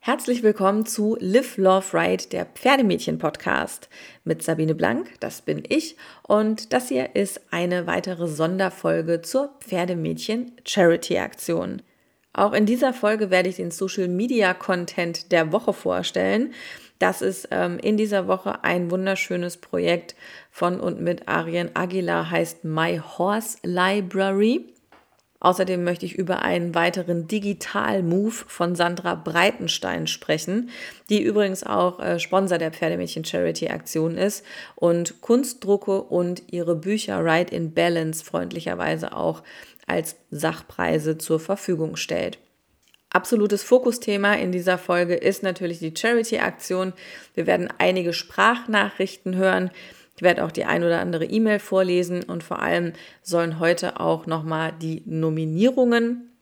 Herzlich willkommen zu Live Love Ride, der Pferdemädchen-Podcast mit Sabine Blank, das bin ich, und das hier ist eine weitere Sonderfolge zur Pferdemädchen-Charity-Aktion. Auch in dieser Folge werde ich den Social Media Content der Woche vorstellen. Das ist ähm, in dieser Woche ein wunderschönes Projekt von und mit Arien Aguilar, heißt My Horse Library. Außerdem möchte ich über einen weiteren Digital-Move von Sandra Breitenstein sprechen, die übrigens auch äh, Sponsor der Pferdemädchen Charity Aktion ist und Kunstdrucke und ihre Bücher Ride in Balance freundlicherweise auch als Sachpreise zur Verfügung stellt. Absolutes Fokusthema in dieser Folge ist natürlich die Charity-Aktion. Wir werden einige Sprachnachrichten hören. Ich werde auch die ein oder andere E-Mail vorlesen und vor allem sollen heute auch nochmal die Nominierungen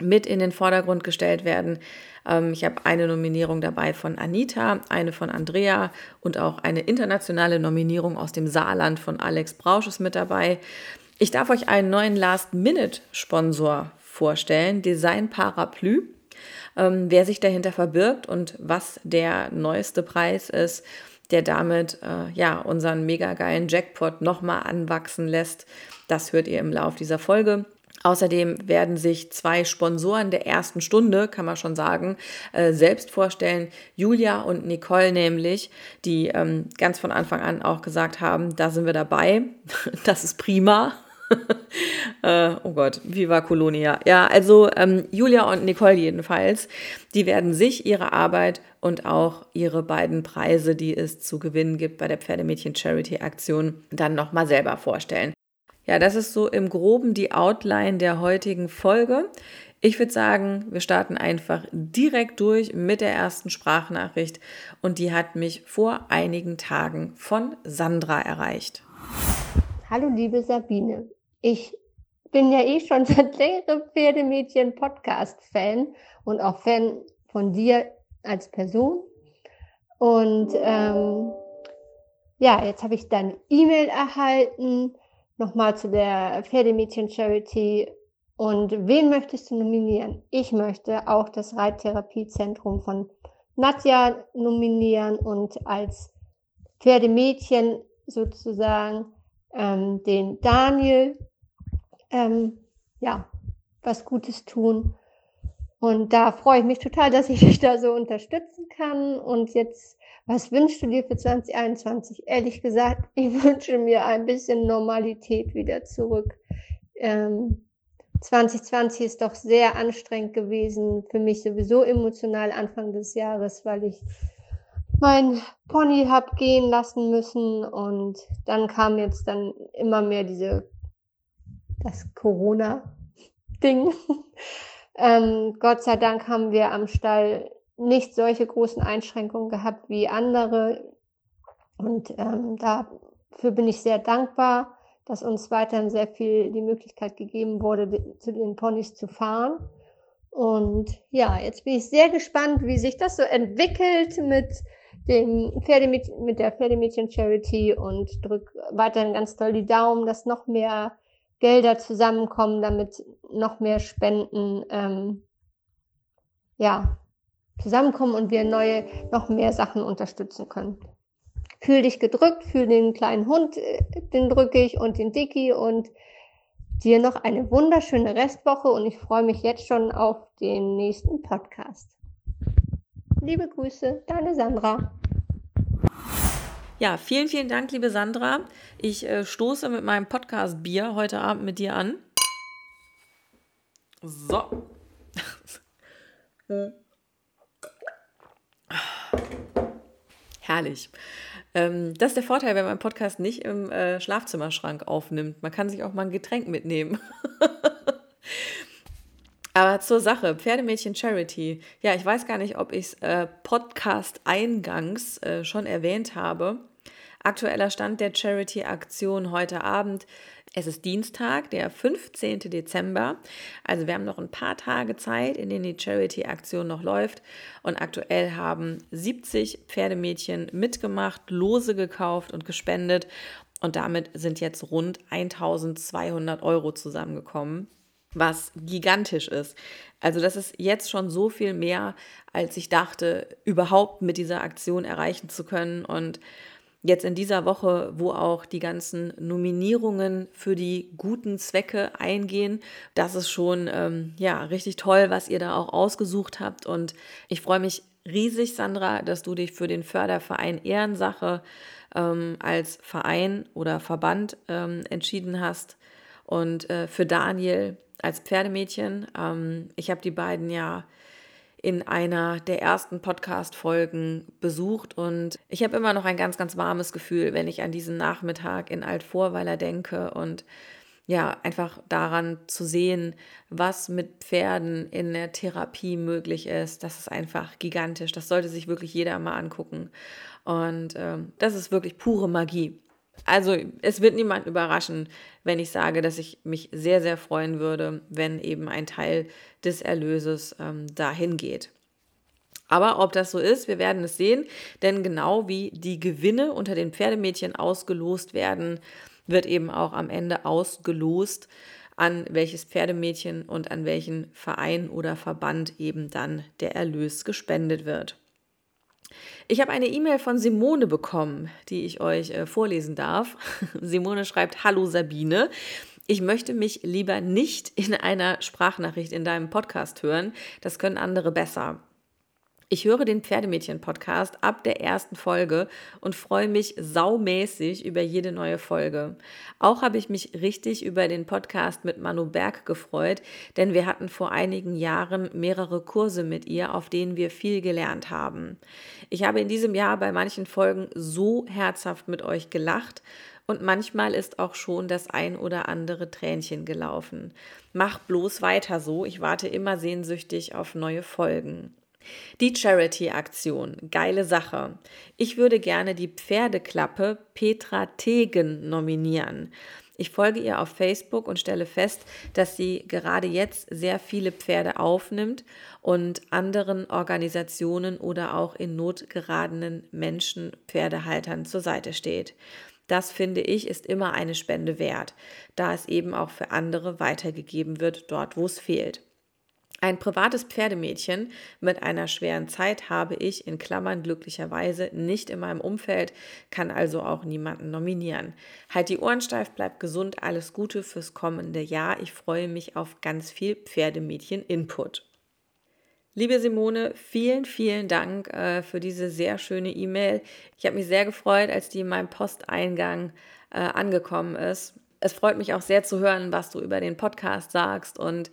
mit in den Vordergrund gestellt werden. Ähm, ich habe eine Nominierung dabei von Anita, eine von Andrea und auch eine internationale Nominierung aus dem Saarland von Alex Brausch ist mit dabei. Ich darf euch einen neuen Last-Minute-Sponsor vorstellen, Design Parapluie. Ähm, wer sich dahinter verbirgt und was der neueste Preis ist, der damit äh, ja unseren mega geilen Jackpot nochmal anwachsen lässt, das hört ihr im Lauf dieser Folge. Außerdem werden sich zwei Sponsoren der ersten Stunde, kann man schon sagen, äh, selbst vorstellen. Julia und Nicole nämlich, die ähm, ganz von Anfang an auch gesagt haben, da sind wir dabei. Das ist prima. äh, oh Gott, Viva Colonia. Ja, also ähm, Julia und Nicole jedenfalls, die werden sich ihre Arbeit und auch ihre beiden Preise, die es zu gewinnen gibt bei der Pferdemädchen Charity Aktion, dann nochmal selber vorstellen. Ja, das ist so im groben die Outline der heutigen Folge. Ich würde sagen, wir starten einfach direkt durch mit der ersten Sprachnachricht und die hat mich vor einigen Tagen von Sandra erreicht. Hallo liebe Sabine, ich bin ja eh schon seit längerem Pferdemädchen-Podcast-Fan und auch Fan von dir als Person. Und ähm, ja, jetzt habe ich dann E-Mail erhalten, nochmal zu der Pferdemädchen-Charity. Und wen möchtest du nominieren? Ich möchte auch das Reittherapiezentrum von Nadja nominieren und als Pferdemädchen sozusagen ähm, den Daniel ähm, ja, was Gutes tun. Und da freue ich mich total, dass ich dich da so unterstützen kann. Und jetzt, was wünschst du dir für 2021? Ehrlich gesagt, ich wünsche mir ein bisschen Normalität wieder zurück. Ähm, 2020 ist doch sehr anstrengend gewesen, für mich sowieso emotional Anfang des Jahres, weil ich mein Pony hab gehen lassen müssen und dann kam jetzt dann immer mehr diese das Corona-Ding. ähm, Gott sei Dank haben wir am Stall nicht solche großen Einschränkungen gehabt wie andere. Und ähm, dafür bin ich sehr dankbar, dass uns weiterhin sehr viel die Möglichkeit gegeben wurde, zu den Ponys zu fahren. Und ja, jetzt bin ich sehr gespannt, wie sich das so entwickelt mit dem Pferdemädchen, mit der Pferdemädchen Charity und drück weiterhin ganz toll die Daumen, dass noch mehr Gelder zusammenkommen, damit noch mehr Spenden ähm, ja, zusammenkommen und wir neue, noch mehr Sachen unterstützen können. Fühl dich gedrückt, fühl den kleinen Hund, äh, den drücke ich und den Dicky und dir noch eine wunderschöne Restwoche und ich freue mich jetzt schon auf den nächsten Podcast. Liebe Grüße, deine Sandra. Ja, vielen, vielen Dank, liebe Sandra. Ich äh, stoße mit meinem Podcast Bier heute Abend mit dir an. So. Herrlich. Ähm, das ist der Vorteil, wenn man Podcast nicht im äh, Schlafzimmerschrank aufnimmt. Man kann sich auch mal ein Getränk mitnehmen. Aber zur Sache, Pferdemädchen Charity. Ja, ich weiß gar nicht, ob ich es äh, Podcast-eingangs äh, schon erwähnt habe. Aktueller Stand der Charity-Aktion heute Abend. Es ist Dienstag, der 15. Dezember. Also wir haben noch ein paar Tage Zeit, in denen die Charity-Aktion noch läuft. Und aktuell haben 70 Pferdemädchen mitgemacht, Lose gekauft und gespendet. Und damit sind jetzt rund 1200 Euro zusammengekommen. Was gigantisch ist. Also das ist jetzt schon so viel mehr, als ich dachte, überhaupt mit dieser Aktion erreichen zu können. Und jetzt in dieser Woche, wo auch die ganzen Nominierungen für die guten Zwecke eingehen, das ist schon ähm, ja richtig toll, was ihr da auch ausgesucht habt. Und ich freue mich riesig, Sandra, dass du dich für den Förderverein Ehrensache ähm, als Verein oder Verband ähm, entschieden hast und äh, für Daniel als Pferdemädchen. Ähm, ich habe die beiden ja in einer der ersten Podcast-Folgen besucht und ich habe immer noch ein ganz, ganz warmes Gefühl, wenn ich an diesen Nachmittag in Altvorweiler denke und ja, einfach daran zu sehen, was mit Pferden in der Therapie möglich ist, das ist einfach gigantisch. Das sollte sich wirklich jeder mal angucken. Und ähm, das ist wirklich pure Magie. Also es wird niemand überraschen, wenn ich sage, dass ich mich sehr, sehr freuen würde, wenn eben ein Teil des Erlöses ähm, dahin geht. Aber ob das so ist, wir werden es sehen, denn genau wie die Gewinne unter den Pferdemädchen ausgelost werden, wird eben auch am Ende ausgelost, an welches Pferdemädchen und an welchen Verein oder Verband eben dann der Erlös gespendet wird. Ich habe eine E-Mail von Simone bekommen, die ich euch äh, vorlesen darf. Simone schreibt, Hallo Sabine. Ich möchte mich lieber nicht in einer Sprachnachricht in deinem Podcast hören. Das können andere besser. Ich höre den Pferdemädchen-Podcast ab der ersten Folge und freue mich saumäßig über jede neue Folge. Auch habe ich mich richtig über den Podcast mit Manu Berg gefreut, denn wir hatten vor einigen Jahren mehrere Kurse mit ihr, auf denen wir viel gelernt haben. Ich habe in diesem Jahr bei manchen Folgen so herzhaft mit euch gelacht und manchmal ist auch schon das ein oder andere Tränchen gelaufen. Mach bloß weiter so, ich warte immer sehnsüchtig auf neue Folgen. Die Charity-Aktion, geile Sache. Ich würde gerne die Pferdeklappe Petra Tegen nominieren. Ich folge ihr auf Facebook und stelle fest, dass sie gerade jetzt sehr viele Pferde aufnimmt und anderen Organisationen oder auch in Not geradenen Menschen, Pferdehaltern zur Seite steht. Das finde ich ist immer eine Spende wert, da es eben auch für andere weitergegeben wird, dort wo es fehlt. Ein privates Pferdemädchen mit einer schweren Zeit habe ich in Klammern glücklicherweise nicht in meinem Umfeld, kann also auch niemanden nominieren. Halt die Ohren steif, bleib gesund, alles Gute fürs kommende Jahr. Ich freue mich auf ganz viel Pferdemädchen-Input. Liebe Simone, vielen, vielen Dank äh, für diese sehr schöne E-Mail. Ich habe mich sehr gefreut, als die in meinem Posteingang äh, angekommen ist. Es freut mich auch sehr zu hören, was du über den Podcast sagst und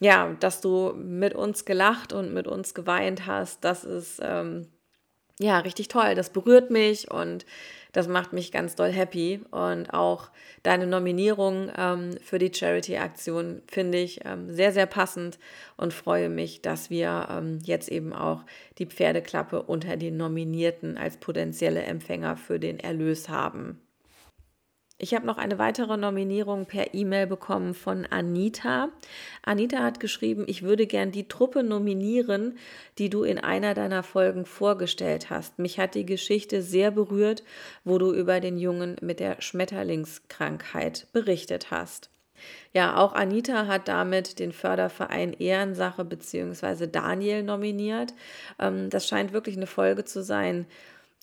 ja, dass du mit uns gelacht und mit uns geweint hast, das ist ähm, ja richtig toll. Das berührt mich und das macht mich ganz doll happy. Und auch deine Nominierung ähm, für die Charity-Aktion finde ich ähm, sehr, sehr passend und freue mich, dass wir ähm, jetzt eben auch die Pferdeklappe unter den Nominierten als potenzielle Empfänger für den Erlös haben. Ich habe noch eine weitere Nominierung per E-Mail bekommen von Anita. Anita hat geschrieben, ich würde gern die Truppe nominieren, die du in einer deiner Folgen vorgestellt hast. Mich hat die Geschichte sehr berührt, wo du über den Jungen mit der Schmetterlingskrankheit berichtet hast. Ja, auch Anita hat damit den Förderverein Ehrensache bzw. Daniel nominiert. Ähm, das scheint wirklich eine Folge zu sein,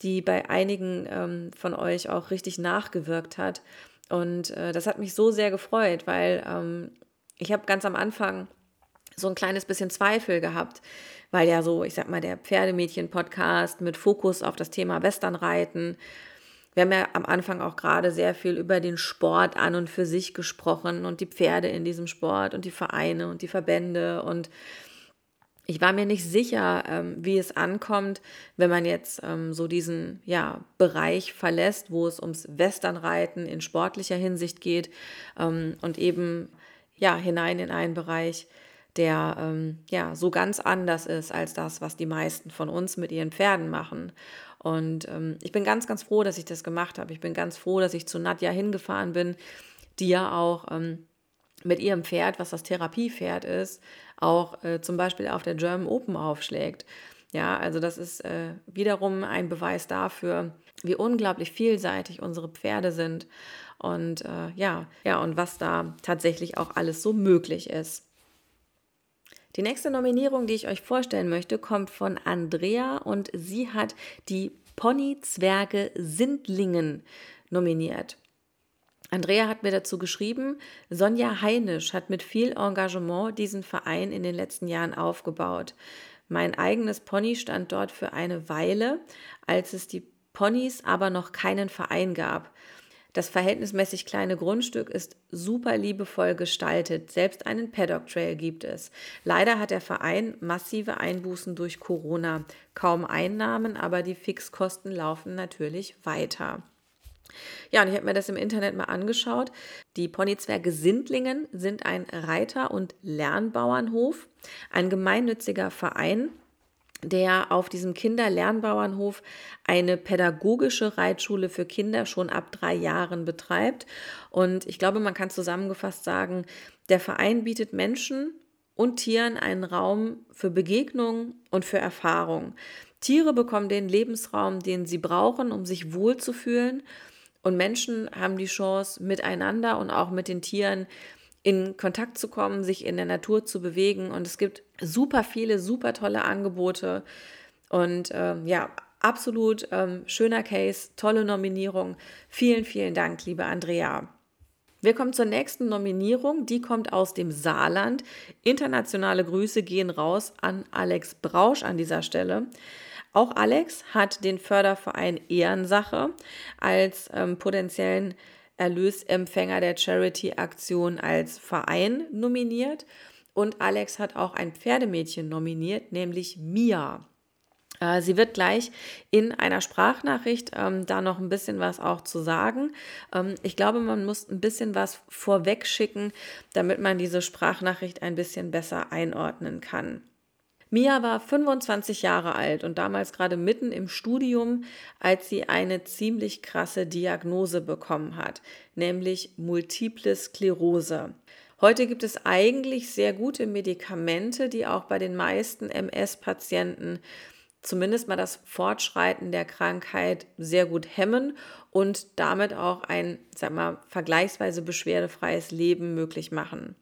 die bei einigen ähm, von euch auch richtig nachgewirkt hat. Und äh, das hat mich so sehr gefreut, weil ähm, ich habe ganz am Anfang so ein kleines bisschen Zweifel gehabt, weil ja so, ich sag mal, der Pferdemädchen-Podcast mit Fokus auf das Thema Westernreiten. Wir haben ja am Anfang auch gerade sehr viel über den Sport an und für sich gesprochen und die Pferde in diesem Sport und die Vereine und die Verbände und ich war mir nicht sicher, ähm, wie es ankommt, wenn man jetzt ähm, so diesen ja, Bereich verlässt, wo es ums Westernreiten in sportlicher Hinsicht geht ähm, und eben ja, hinein in einen Bereich, der ähm, ja so ganz anders ist als das, was die meisten von uns mit ihren Pferden machen. Und ähm, ich bin ganz, ganz froh, dass ich das gemacht habe. Ich bin ganz froh, dass ich zu Nadja hingefahren bin, die ja auch ähm, mit ihrem Pferd, was das Therapiepferd ist, auch äh, zum Beispiel auf der German Open aufschlägt. Ja, also das ist äh, wiederum ein Beweis dafür, wie unglaublich vielseitig unsere Pferde sind und äh, ja, ja, und was da tatsächlich auch alles so möglich ist. Die nächste Nominierung, die ich euch vorstellen möchte, kommt von Andrea und sie hat die Pony-Zwerge Sindlingen nominiert. Andrea hat mir dazu geschrieben, Sonja Heinisch hat mit viel Engagement diesen Verein in den letzten Jahren aufgebaut. Mein eigenes Pony stand dort für eine Weile, als es die Ponys aber noch keinen Verein gab. Das verhältnismäßig kleine Grundstück ist super liebevoll gestaltet. Selbst einen Paddock Trail gibt es. Leider hat der Verein massive Einbußen durch Corona. Kaum Einnahmen, aber die Fixkosten laufen natürlich weiter. Ja, und ich habe mir das im Internet mal angeschaut. Die Ponyzwerge Sindlingen sind ein Reiter- und Lernbauernhof, ein gemeinnütziger Verein, der auf diesem Kinderlernbauernhof eine pädagogische Reitschule für Kinder schon ab drei Jahren betreibt. Und ich glaube, man kann zusammengefasst sagen, der Verein bietet Menschen und Tieren einen Raum für Begegnung und für Erfahrung. Tiere bekommen den Lebensraum, den sie brauchen, um sich wohlzufühlen. Und Menschen haben die Chance, miteinander und auch mit den Tieren in Kontakt zu kommen, sich in der Natur zu bewegen. Und es gibt super viele, super tolle Angebote. Und ähm, ja, absolut ähm, schöner Case, tolle Nominierung. Vielen, vielen Dank, liebe Andrea. Wir kommen zur nächsten Nominierung. Die kommt aus dem Saarland. Internationale Grüße gehen raus an Alex Brausch an dieser Stelle. Auch Alex hat den Förderverein Ehrensache als ähm, potenziellen Erlösempfänger der Charity-Aktion als Verein nominiert. Und Alex hat auch ein Pferdemädchen nominiert, nämlich Mia. Äh, sie wird gleich in einer Sprachnachricht ähm, da noch ein bisschen was auch zu sagen. Ähm, ich glaube, man muss ein bisschen was vorweg schicken, damit man diese Sprachnachricht ein bisschen besser einordnen kann. Mia war 25 Jahre alt und damals gerade mitten im Studium, als sie eine ziemlich krasse Diagnose bekommen hat, nämlich multiple Sklerose. Heute gibt es eigentlich sehr gute Medikamente, die auch bei den meisten MS-Patienten zumindest mal das Fortschreiten der Krankheit sehr gut hemmen und damit auch ein, sag mal, vergleichsweise beschwerdefreies Leben möglich machen.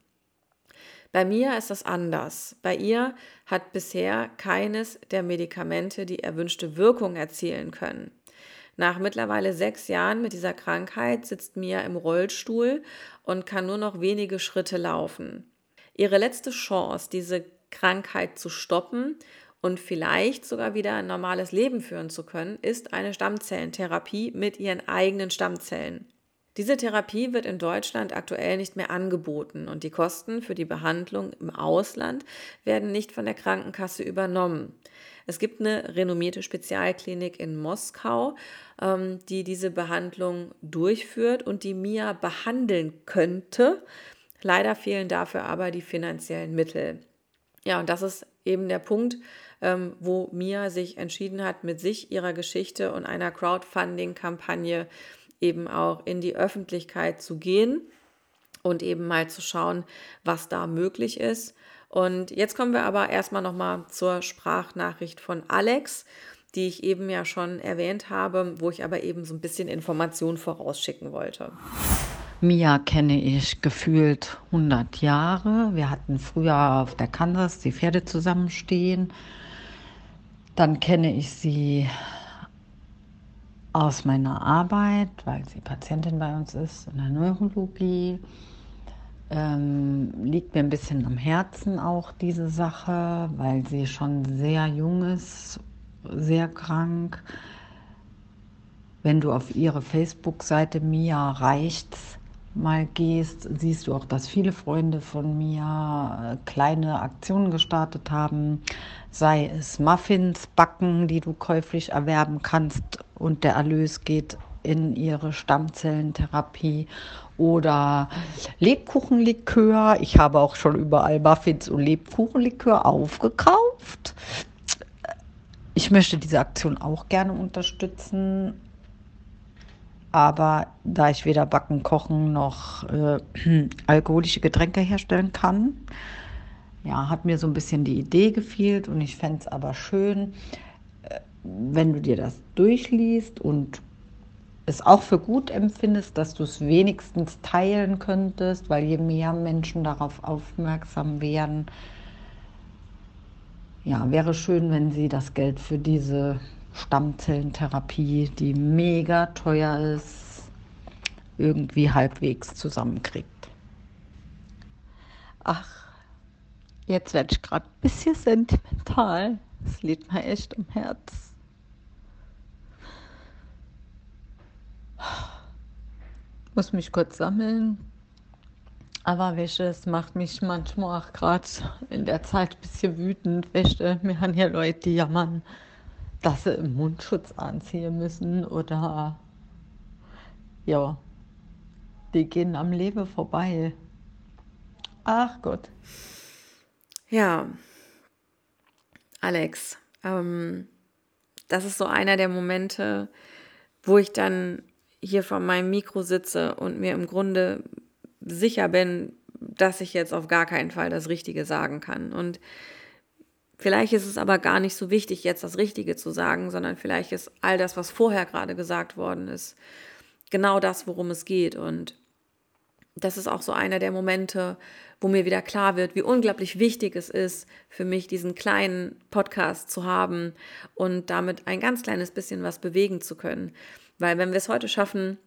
Bei mir ist das anders. Bei ihr hat bisher keines der Medikamente die erwünschte Wirkung erzielen können. Nach mittlerweile sechs Jahren mit dieser Krankheit sitzt Mia im Rollstuhl und kann nur noch wenige Schritte laufen. Ihre letzte Chance, diese Krankheit zu stoppen und vielleicht sogar wieder ein normales Leben führen zu können, ist eine Stammzellentherapie mit ihren eigenen Stammzellen. Diese Therapie wird in Deutschland aktuell nicht mehr angeboten und die Kosten für die Behandlung im Ausland werden nicht von der Krankenkasse übernommen. Es gibt eine renommierte Spezialklinik in Moskau, ähm, die diese Behandlung durchführt und die Mia behandeln könnte. Leider fehlen dafür aber die finanziellen Mittel. Ja, und das ist eben der Punkt, ähm, wo Mia sich entschieden hat, mit sich, ihrer Geschichte und einer Crowdfunding-Kampagne eben auch in die Öffentlichkeit zu gehen und eben mal zu schauen, was da möglich ist. Und jetzt kommen wir aber erstmal nochmal zur Sprachnachricht von Alex, die ich eben ja schon erwähnt habe, wo ich aber eben so ein bisschen Information vorausschicken wollte. Mia kenne ich gefühlt 100 Jahre. Wir hatten früher auf der Kansas die Pferde zusammenstehen. Dann kenne ich sie aus meiner Arbeit, weil sie Patientin bei uns ist in der Neurologie. Ähm, liegt mir ein bisschen am Herzen auch diese Sache, weil sie schon sehr jung ist, sehr krank. Wenn du auf ihre Facebook-Seite Mia Reichts mal gehst, siehst du auch, dass viele Freunde von mir äh, kleine Aktionen gestartet haben, sei es Muffins backen, die du käuflich erwerben kannst und der Erlös geht in ihre Stammzellentherapie oder Lebkuchenlikör. Ich habe auch schon überall Muffins und Lebkuchenlikör aufgekauft. Ich möchte diese Aktion auch gerne unterstützen, aber da ich weder backen, kochen noch äh, alkoholische Getränke herstellen kann, ja, hat mir so ein bisschen die Idee gefehlt und ich fände es aber schön, äh, wenn du dir das durchliest und es auch für gut empfindest, dass du es wenigstens teilen könntest, weil je mehr Menschen darauf aufmerksam werden, ja, wäre schön, wenn sie das Geld für diese Stammzellentherapie, die mega teuer ist, irgendwie halbwegs zusammenkriegt. Ach, jetzt werde ich gerade ein bisschen sentimental. Es liegt mir echt am Herz. Muss mich kurz sammeln. Aber welche, es macht mich manchmal auch gerade in der Zeit ein bisschen wütend. Welche, mir haben hier Leute, die jammern, dass sie einen Mundschutz anziehen müssen oder ja, die gehen am Leben vorbei. Ach Gott. Ja, Alex, ähm, das ist so einer der Momente, wo ich dann hier vor meinem Mikro sitze und mir im Grunde sicher bin, dass ich jetzt auf gar keinen Fall das Richtige sagen kann. Und vielleicht ist es aber gar nicht so wichtig, jetzt das Richtige zu sagen, sondern vielleicht ist all das, was vorher gerade gesagt worden ist, genau das, worum es geht. Und das ist auch so einer der Momente, wo mir wieder klar wird, wie unglaublich wichtig es ist, für mich diesen kleinen Podcast zu haben und damit ein ganz kleines bisschen was bewegen zu können. Weil wenn wir es heute schaffen,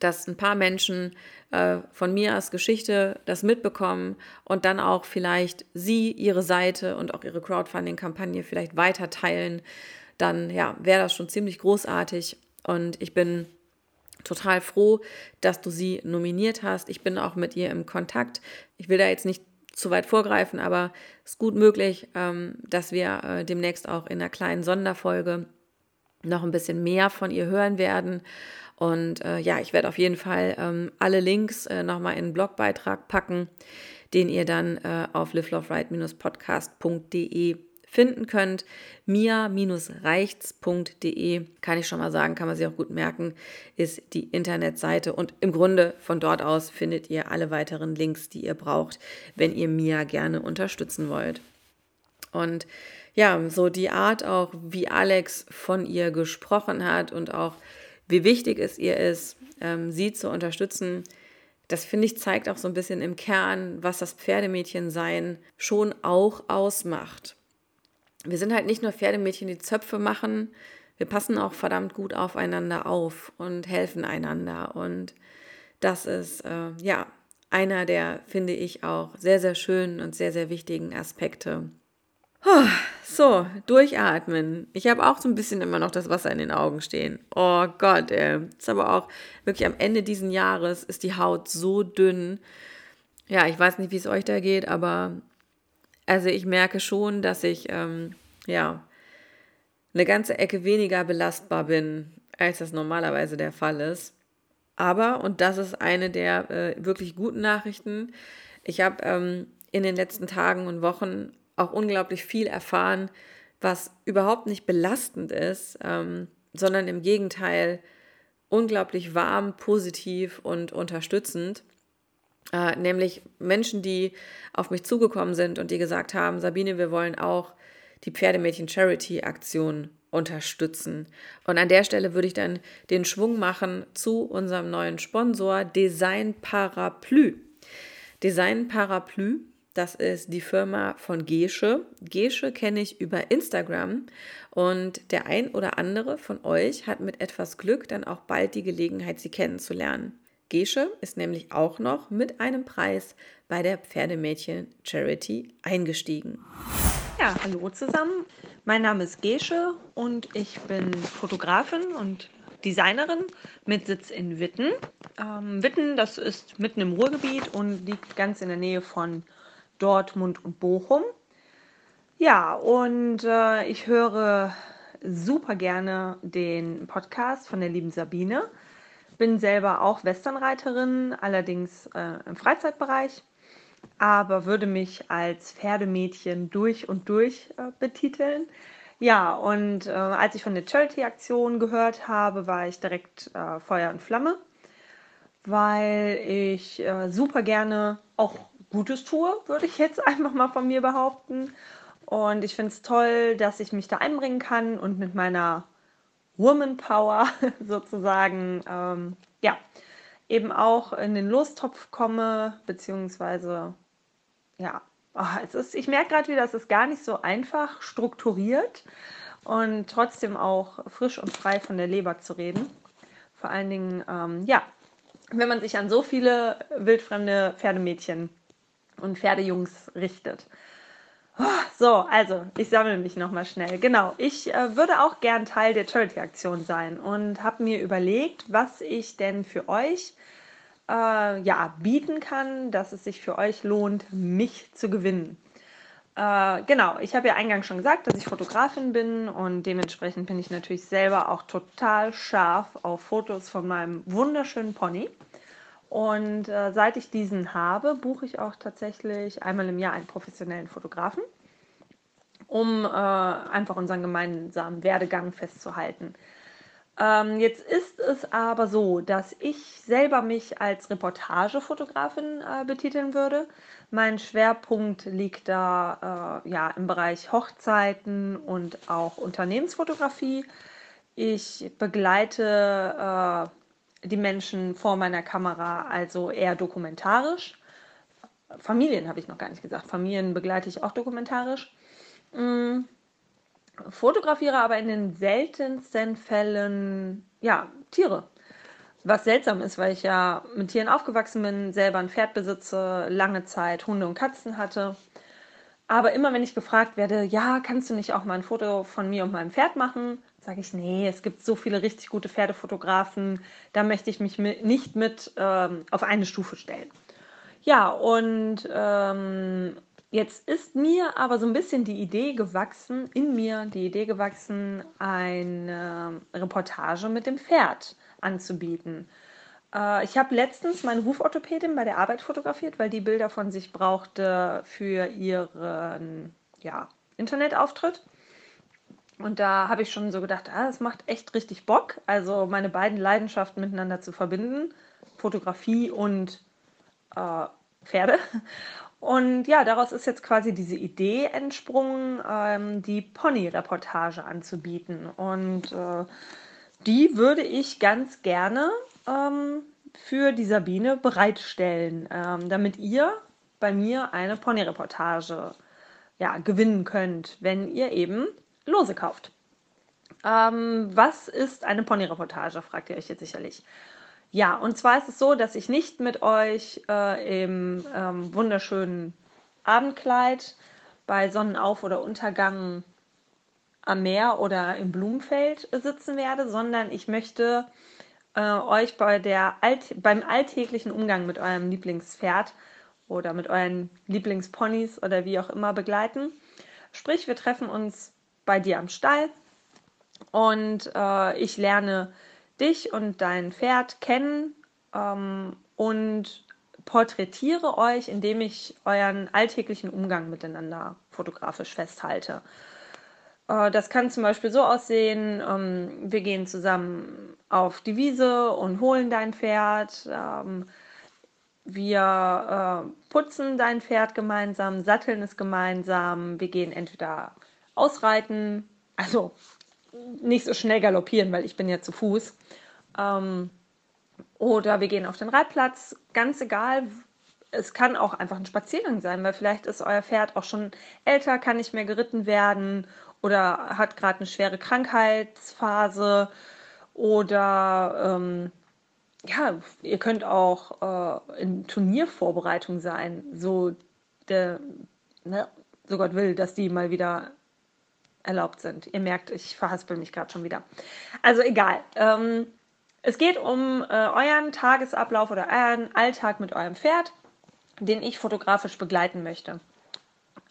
dass ein paar Menschen äh, von mir als Geschichte das mitbekommen und dann auch vielleicht sie ihre Seite und auch ihre Crowdfunding-Kampagne vielleicht weiter teilen, dann ja, wäre das schon ziemlich großartig. Und ich bin total froh, dass du sie nominiert hast. Ich bin auch mit ihr im Kontakt. Ich will da jetzt nicht zu weit vorgreifen, aber es ist gut möglich, ähm, dass wir äh, demnächst auch in einer kleinen Sonderfolge noch ein bisschen mehr von ihr hören werden. Und äh, ja, ich werde auf jeden Fall ähm, alle Links äh, nochmal in einen Blogbeitrag packen, den ihr dann äh, auf liveloveright-podcast.de finden könnt. mia-reichts.de kann ich schon mal sagen, kann man sich auch gut merken, ist die Internetseite und im Grunde von dort aus findet ihr alle weiteren Links, die ihr braucht, wenn ihr Mia gerne unterstützen wollt. Und ja, so die Art auch, wie Alex von ihr gesprochen hat und auch wie wichtig es ihr ist, ähm, sie zu unterstützen, das finde ich zeigt auch so ein bisschen im Kern, was das Pferdemädchensein schon auch ausmacht. Wir sind halt nicht nur Pferdemädchen, die Zöpfe machen, wir passen auch verdammt gut aufeinander auf und helfen einander. Und das ist äh, ja einer der, finde ich, auch sehr, sehr schönen und sehr, sehr wichtigen Aspekte so, durchatmen. Ich habe auch so ein bisschen immer noch das Wasser in den Augen stehen. Oh Gott, ey. Ist aber auch wirklich am Ende dieses Jahres ist die Haut so dünn. Ja, ich weiß nicht, wie es euch da geht, aber also ich merke schon, dass ich ähm, ja eine ganze Ecke weniger belastbar bin, als das normalerweise der Fall ist. Aber, und das ist eine der äh, wirklich guten Nachrichten, ich habe ähm, in den letzten Tagen und Wochen auch unglaublich viel erfahren, was überhaupt nicht belastend ist, ähm, sondern im Gegenteil unglaublich warm, positiv und unterstützend. Äh, nämlich Menschen, die auf mich zugekommen sind und die gesagt haben, Sabine, wir wollen auch die Pferdemädchen Charity Aktion unterstützen. Und an der Stelle würde ich dann den Schwung machen zu unserem neuen Sponsor Design Parapluie. Design Parapluie das ist die Firma von Gesche. Gesche kenne ich über Instagram und der ein oder andere von euch hat mit etwas Glück dann auch bald die Gelegenheit, sie kennenzulernen. Gesche ist nämlich auch noch mit einem Preis bei der Pferdemädchen Charity eingestiegen. Ja, hallo zusammen. Mein Name ist Gesche und ich bin Fotografin und Designerin mit Sitz in Witten. Ähm, Witten, das ist mitten im Ruhrgebiet und liegt ganz in der Nähe von Dortmund und Bochum. Ja, und äh, ich höre super gerne den Podcast von der lieben Sabine. Bin selber auch Westernreiterin, allerdings äh, im Freizeitbereich, aber würde mich als Pferdemädchen durch und durch äh, betiteln. Ja, und äh, als ich von der Charity-Aktion gehört habe, war ich direkt äh, Feuer und Flamme, weil ich äh, super gerne auch Gutes tue, würde ich jetzt einfach mal von mir behaupten. Und ich finde es toll, dass ich mich da einbringen kann und mit meiner Woman Power sozusagen, ähm, ja, eben auch in den Lostopf komme, beziehungsweise, ja, oh, es ist, ich merke gerade wieder, es ist gar nicht so einfach strukturiert und trotzdem auch frisch und frei von der Leber zu reden. Vor allen Dingen, ähm, ja, wenn man sich an so viele wildfremde Pferdemädchen und Pferdejungs richtet. So, also ich sammle mich nochmal schnell. Genau, ich äh, würde auch gern Teil der Charity-Aktion sein und habe mir überlegt, was ich denn für euch äh, ja, bieten kann, dass es sich für euch lohnt, mich zu gewinnen. Äh, genau, ich habe ja eingangs schon gesagt, dass ich Fotografin bin und dementsprechend bin ich natürlich selber auch total scharf auf Fotos von meinem wunderschönen Pony. Und äh, seit ich diesen habe, buche ich auch tatsächlich einmal im Jahr einen professionellen Fotografen, um äh, einfach unseren gemeinsamen Werdegang festzuhalten. Ähm, jetzt ist es aber so, dass ich selber mich als Reportagefotografin äh, betiteln würde. Mein Schwerpunkt liegt da äh, ja im Bereich Hochzeiten und auch Unternehmensfotografie. Ich begleite äh, die Menschen vor meiner Kamera, also eher dokumentarisch. Familien habe ich noch gar nicht gesagt. Familien begleite ich auch dokumentarisch. Mm, fotografiere aber in den seltensten Fällen ja, Tiere. Was seltsam ist, weil ich ja mit Tieren aufgewachsen bin, selber ein Pferd besitze, lange Zeit Hunde und Katzen hatte. Aber immer wenn ich gefragt werde, ja, kannst du nicht auch mal ein Foto von mir und meinem Pferd machen, sage ich, nee, es gibt so viele richtig gute Pferdefotografen, da möchte ich mich mit, nicht mit ähm, auf eine Stufe stellen. Ja, und ähm, jetzt ist mir aber so ein bisschen die Idee gewachsen, in mir die Idee gewachsen, eine Reportage mit dem Pferd anzubieten. Äh, ich habe letztens meine Huforthopädin bei der Arbeit fotografiert, weil die Bilder von sich brauchte für ihren ja, Internetauftritt. Und da habe ich schon so gedacht, ah, das macht echt richtig Bock, also meine beiden Leidenschaften miteinander zu verbinden, Fotografie und äh, Pferde. Und ja, daraus ist jetzt quasi diese Idee entsprungen, ähm, die Pony-Reportage anzubieten. Und äh, die würde ich ganz gerne ähm, für die Sabine bereitstellen, ähm, damit ihr bei mir eine Pony-Reportage ja, gewinnen könnt, wenn ihr eben Lose kauft. Ähm, was ist eine Pony-Reportage, fragt ihr euch jetzt sicherlich. Ja, und zwar ist es so, dass ich nicht mit euch äh, im ähm, wunderschönen Abendkleid bei Sonnenauf- oder Untergang am Meer oder im Blumenfeld sitzen werde, sondern ich möchte äh, euch bei der Alt beim alltäglichen Umgang mit eurem Lieblingspferd oder mit euren Lieblingsponys oder wie auch immer begleiten. Sprich, wir treffen uns bei dir am Stall und äh, ich lerne dich und dein Pferd kennen ähm, und porträtiere euch, indem ich euren alltäglichen Umgang miteinander fotografisch festhalte. Äh, das kann zum Beispiel so aussehen, ähm, wir gehen zusammen auf die Wiese und holen dein Pferd. Ähm, wir äh, putzen dein Pferd gemeinsam, satteln es gemeinsam. Wir gehen entweder ausreiten, also nicht so schnell galoppieren, weil ich bin ja zu Fuß. Ähm, oder wir gehen auf den Reitplatz, ganz egal. Es kann auch einfach ein Spaziergang sein, weil vielleicht ist euer Pferd auch schon älter, kann nicht mehr geritten werden oder hat gerade eine schwere Krankheitsphase oder ähm, ja, ihr könnt auch äh, in Turniervorbereitung sein, so der, ne, so Gott will, dass die mal wieder erlaubt sind. Ihr merkt, ich verhaspel mich gerade schon wieder. Also egal. Ähm, es geht um äh, euren Tagesablauf oder euren Alltag mit eurem Pferd, den ich fotografisch begleiten möchte.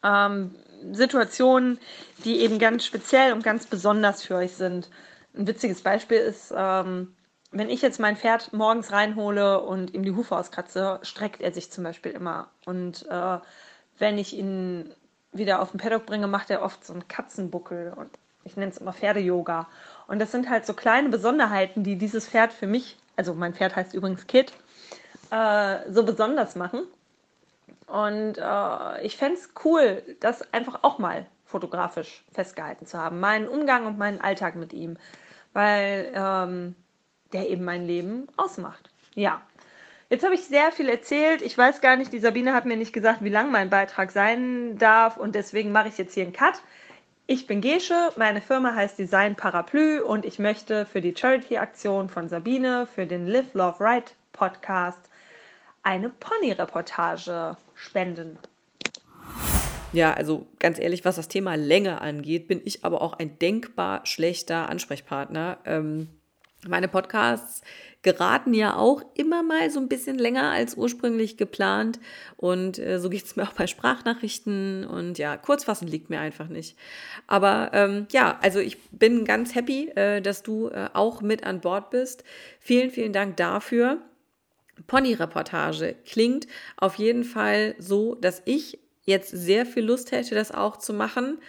Ähm, Situationen, die eben ganz speziell und ganz besonders für euch sind. Ein witziges Beispiel ist, ähm, wenn ich jetzt mein Pferd morgens reinhole und ihm die Hufe auskratze, streckt er sich zum Beispiel immer. Und äh, wenn ich ihn wieder auf den Paddock bringe, macht er oft so einen Katzenbuckel und ich nenne es immer Pferde-Yoga. Und das sind halt so kleine Besonderheiten, die dieses Pferd für mich, also mein Pferd heißt übrigens Kit, äh, so besonders machen. Und äh, ich fände es cool, das einfach auch mal fotografisch festgehalten zu haben. Meinen Umgang und meinen Alltag mit ihm. weil ähm, der eben mein Leben ausmacht. Ja, Jetzt habe ich sehr viel erzählt. Ich weiß gar nicht, die Sabine hat mir nicht gesagt, wie lang mein Beitrag sein darf und deswegen mache ich jetzt hier einen Cut. Ich bin Gesche, meine Firma heißt Design Parapluie und ich möchte für die Charity-Aktion von Sabine, für den Live, Love, Ride Podcast, eine Pony-Reportage spenden. Ja, also ganz ehrlich, was das Thema Länge angeht, bin ich aber auch ein denkbar schlechter Ansprechpartner. Ähm, meine Podcasts geraten ja auch immer mal so ein bisschen länger als ursprünglich geplant. Und äh, so geht es mir auch bei Sprachnachrichten. Und ja, kurzfassen liegt mir einfach nicht. Aber ähm, ja, also ich bin ganz happy, äh, dass du äh, auch mit an Bord bist. Vielen, vielen Dank dafür. Pony-Reportage klingt auf jeden Fall so, dass ich jetzt sehr viel Lust hätte, das auch zu machen.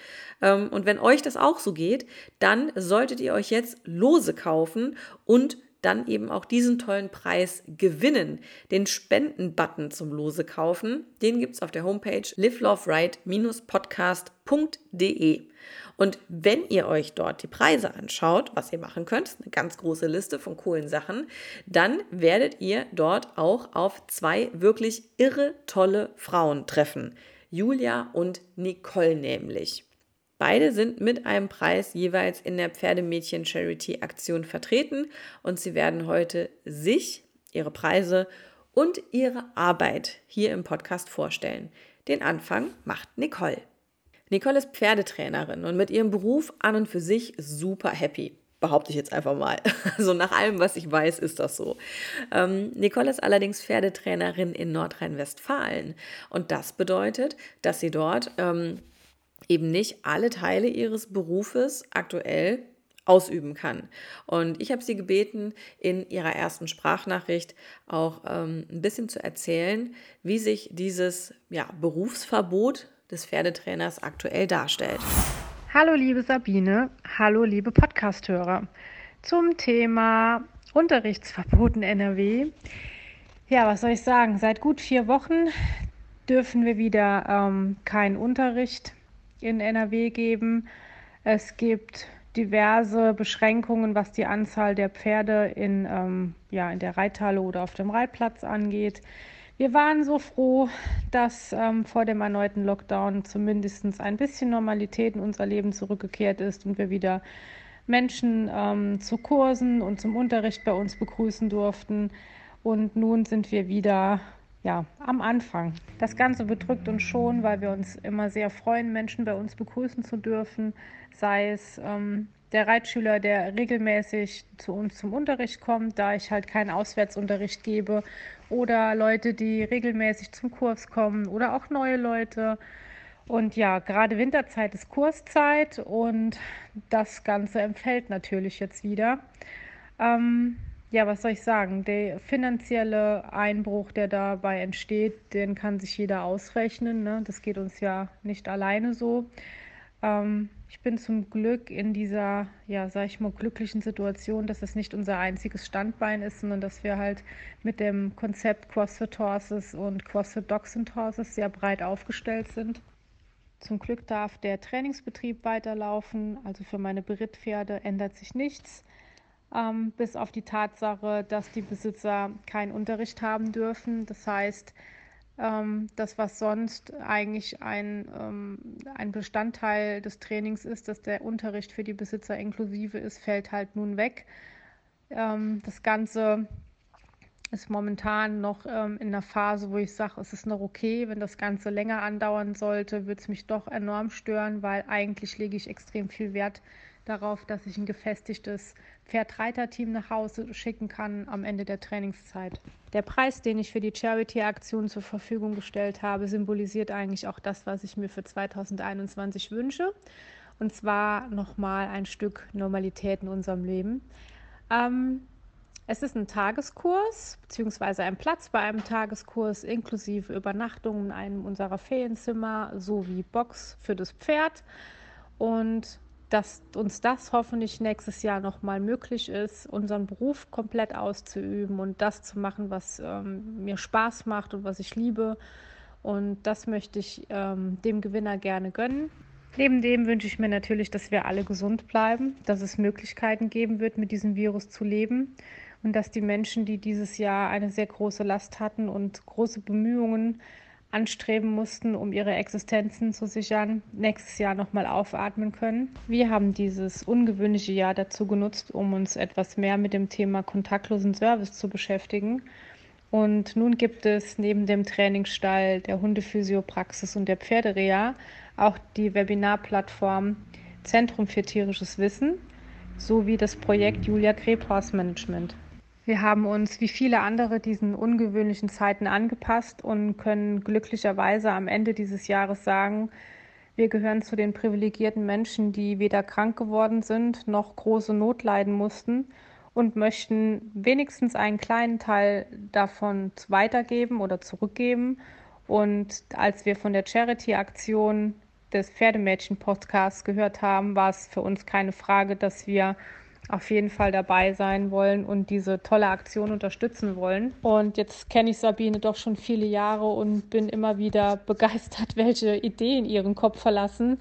Ähm, und wenn euch das auch so geht, dann solltet ihr euch jetzt Lose kaufen und dann eben auch diesen tollen Preis gewinnen. Den Spenden-Button zum Lose kaufen, den gibt es auf der Homepage liveloveright-podcast.de. Und wenn ihr euch dort die Preise anschaut, was ihr machen könnt, eine ganz große Liste von coolen Sachen, dann werdet ihr dort auch auf zwei wirklich irre tolle Frauen treffen. Julia und Nicole nämlich. Beide sind mit einem Preis jeweils in der Pferdemädchen Charity Aktion vertreten und sie werden heute sich, ihre Preise und ihre Arbeit hier im Podcast vorstellen. Den Anfang macht Nicole. Nicole ist Pferdetrainerin und mit ihrem Beruf an und für sich super happy. Behaupte ich jetzt einfach mal. Also nach allem, was ich weiß, ist das so. Ähm, Nicole ist allerdings Pferdetrainerin in Nordrhein-Westfalen. Und das bedeutet, dass sie dort ähm, eben nicht alle Teile ihres Berufes aktuell ausüben kann. Und ich habe sie gebeten, in ihrer ersten Sprachnachricht auch ähm, ein bisschen zu erzählen, wie sich dieses ja, Berufsverbot des Pferdetrainers aktuell darstellt. Hallo liebe Sabine, hallo liebe Podcasthörer. Zum Thema Unterrichtsverbot in NRW. Ja, was soll ich sagen? Seit gut vier Wochen dürfen wir wieder ähm, keinen Unterricht in NRW geben. Es gibt diverse Beschränkungen, was die Anzahl der Pferde in, ähm, ja, in der Reithalle oder auf dem Reitplatz angeht. Wir waren so froh, dass ähm, vor dem erneuten Lockdown zumindest ein bisschen Normalität in unser Leben zurückgekehrt ist und wir wieder Menschen ähm, zu Kursen und zum Unterricht bei uns begrüßen durften. Und nun sind wir wieder ja, am Anfang. Das Ganze bedrückt uns schon, weil wir uns immer sehr freuen, Menschen bei uns begrüßen zu dürfen, sei es ähm, der Reitschüler, der regelmäßig zu uns zum Unterricht kommt, da ich halt keinen Auswärtsunterricht gebe, oder Leute, die regelmäßig zum Kurs kommen oder auch neue Leute. Und ja, gerade Winterzeit ist Kurszeit und das Ganze empfällt natürlich jetzt wieder. Ähm, ja, was soll ich sagen? Der finanzielle Einbruch, der dabei entsteht, den kann sich jeder ausrechnen. Ne? Das geht uns ja nicht alleine so. Ähm, ich bin zum Glück in dieser, ja, sag ich mal, glücklichen Situation, dass es nicht unser einziges Standbein ist, sondern dass wir halt mit dem Konzept CrossFit Horses und CrossFit Dogs and Horses sehr breit aufgestellt sind. Zum Glück darf der Trainingsbetrieb weiterlaufen. Also für meine Berittpferde ändert sich nichts ähm, bis auf die Tatsache, dass die Besitzer keinen Unterricht haben dürfen. Das heißt, ähm, das, was sonst eigentlich ein, ähm, ein Bestandteil des Trainings ist, dass der Unterricht für die Besitzer inklusive ist, fällt halt nun weg. Ähm, das Ganze ist momentan noch ähm, in einer Phase, wo ich sage, es ist noch okay. Wenn das Ganze länger andauern sollte, würde es mich doch enorm stören, weil eigentlich lege ich extrem viel Wert darauf, dass ich ein gefestigtes Pferdreiterteam nach Hause schicken kann am Ende der Trainingszeit. Der Preis, den ich für die Charity-Aktion zur Verfügung gestellt habe, symbolisiert eigentlich auch das, was ich mir für 2021 wünsche. Und zwar nochmal ein Stück Normalität in unserem Leben. Ähm, es ist ein Tageskurs beziehungsweise ein Platz bei einem Tageskurs inklusive Übernachtung in einem unserer Ferienzimmer sowie Box für das Pferd. Und dass uns das hoffentlich nächstes Jahr nochmal möglich ist, unseren Beruf komplett auszuüben und das zu machen, was ähm, mir Spaß macht und was ich liebe. Und das möchte ich ähm, dem Gewinner gerne gönnen. Neben dem wünsche ich mir natürlich, dass wir alle gesund bleiben, dass es Möglichkeiten geben wird, mit diesem Virus zu leben und dass die Menschen, die dieses Jahr eine sehr große Last hatten und große Bemühungen anstreben mussten, um ihre Existenzen zu sichern, nächstes Jahr nochmal aufatmen können. Wir haben dieses ungewöhnliche Jahr dazu genutzt, um uns etwas mehr mit dem Thema kontaktlosen Service zu beschäftigen. Und nun gibt es neben dem Trainingsstall, der Hundephysiopraxis und der Pferderea auch die Webinarplattform Zentrum für tierisches Wissen sowie das Projekt Julia Krebhaus Management. Wir haben uns wie viele andere diesen ungewöhnlichen Zeiten angepasst und können glücklicherweise am Ende dieses Jahres sagen, wir gehören zu den privilegierten Menschen, die weder krank geworden sind noch große Not leiden mussten und möchten wenigstens einen kleinen Teil davon weitergeben oder zurückgeben. Und als wir von der Charity-Aktion des Pferdemädchen-Podcasts gehört haben, war es für uns keine Frage, dass wir auf jeden Fall dabei sein wollen und diese tolle Aktion unterstützen wollen. Und jetzt kenne ich Sabine doch schon viele Jahre und bin immer wieder begeistert, welche Ideen ihren Kopf verlassen.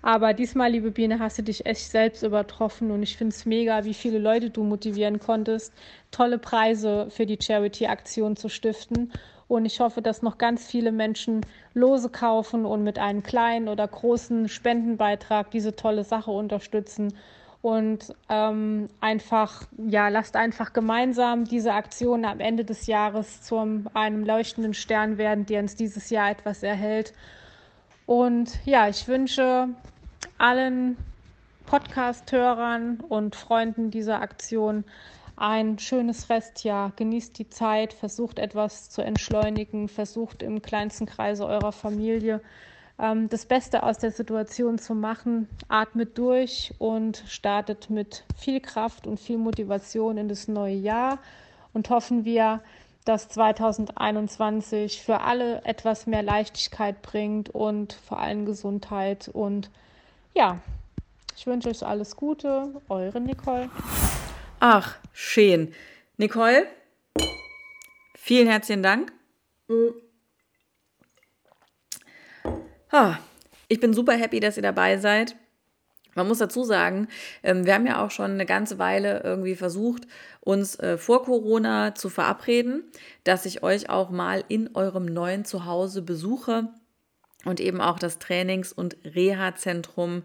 Aber diesmal, liebe Biene, hast du dich echt selbst übertroffen und ich finde es mega, wie viele Leute du motivieren konntest, tolle Preise für die Charity-Aktion zu stiften. Und ich hoffe, dass noch ganz viele Menschen Lose kaufen und mit einem kleinen oder großen Spendenbeitrag diese tolle Sache unterstützen und ähm, einfach, ja, lasst einfach gemeinsam diese Aktion am Ende des Jahres zu einem leuchtenden Stern werden, der uns dieses Jahr etwas erhält. Und ja, ich wünsche allen Podcast-Hörern und Freunden dieser Aktion ein schönes Restjahr. Genießt die Zeit, versucht etwas zu entschleunigen, versucht im kleinsten Kreise eurer Familie ähm, das Beste aus der Situation zu machen. Atmet durch und startet mit viel Kraft und viel Motivation in das neue Jahr und hoffen wir, dass 2021 für alle etwas mehr Leichtigkeit bringt und vor allem Gesundheit. Und ja, ich wünsche euch alles Gute. Eure Nicole. Ach, schön. Nicole, vielen herzlichen Dank. Mhm. Ah, ich bin super happy, dass ihr dabei seid. Man muss dazu sagen, ähm, wir haben ja auch schon eine ganze Weile irgendwie versucht, uns äh, vor Corona zu verabreden, dass ich euch auch mal in eurem neuen Zuhause besuche und eben auch das Trainings- und Reha-Zentrum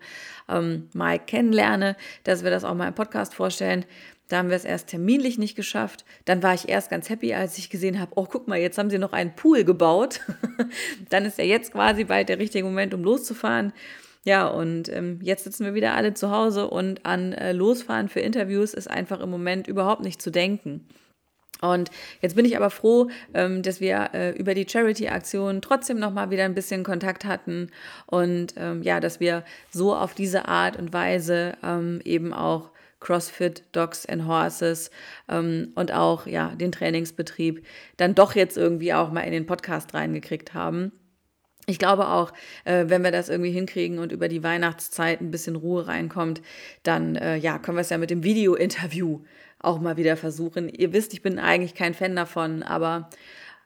ähm, mal kennenlerne, dass wir das auch mal im Podcast vorstellen. Da haben wir es erst terminlich nicht geschafft. Dann war ich erst ganz happy, als ich gesehen habe, oh, guck mal, jetzt haben sie noch einen Pool gebaut. Dann ist ja jetzt quasi bald der richtige Moment, um loszufahren. Ja, und ähm, jetzt sitzen wir wieder alle zu Hause und an äh, Losfahren für Interviews ist einfach im Moment überhaupt nicht zu denken. Und jetzt bin ich aber froh, ähm, dass wir äh, über die Charity-Aktion trotzdem nochmal wieder ein bisschen Kontakt hatten und ähm, ja, dass wir so auf diese Art und Weise ähm, eben auch CrossFit, Dogs and Horses ähm, und auch ja den Trainingsbetrieb dann doch jetzt irgendwie auch mal in den Podcast reingekriegt haben. Ich glaube auch, äh, wenn wir das irgendwie hinkriegen und über die Weihnachtszeit ein bisschen Ruhe reinkommt, dann äh, ja, können wir es ja mit dem Video-Interview auch mal wieder versuchen. Ihr wisst, ich bin eigentlich kein Fan davon, aber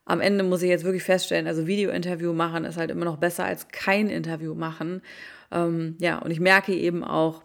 am Ende muss ich jetzt wirklich feststellen, also Video-Interview machen ist halt immer noch besser als kein Interview machen. Ähm, ja, und ich merke eben auch,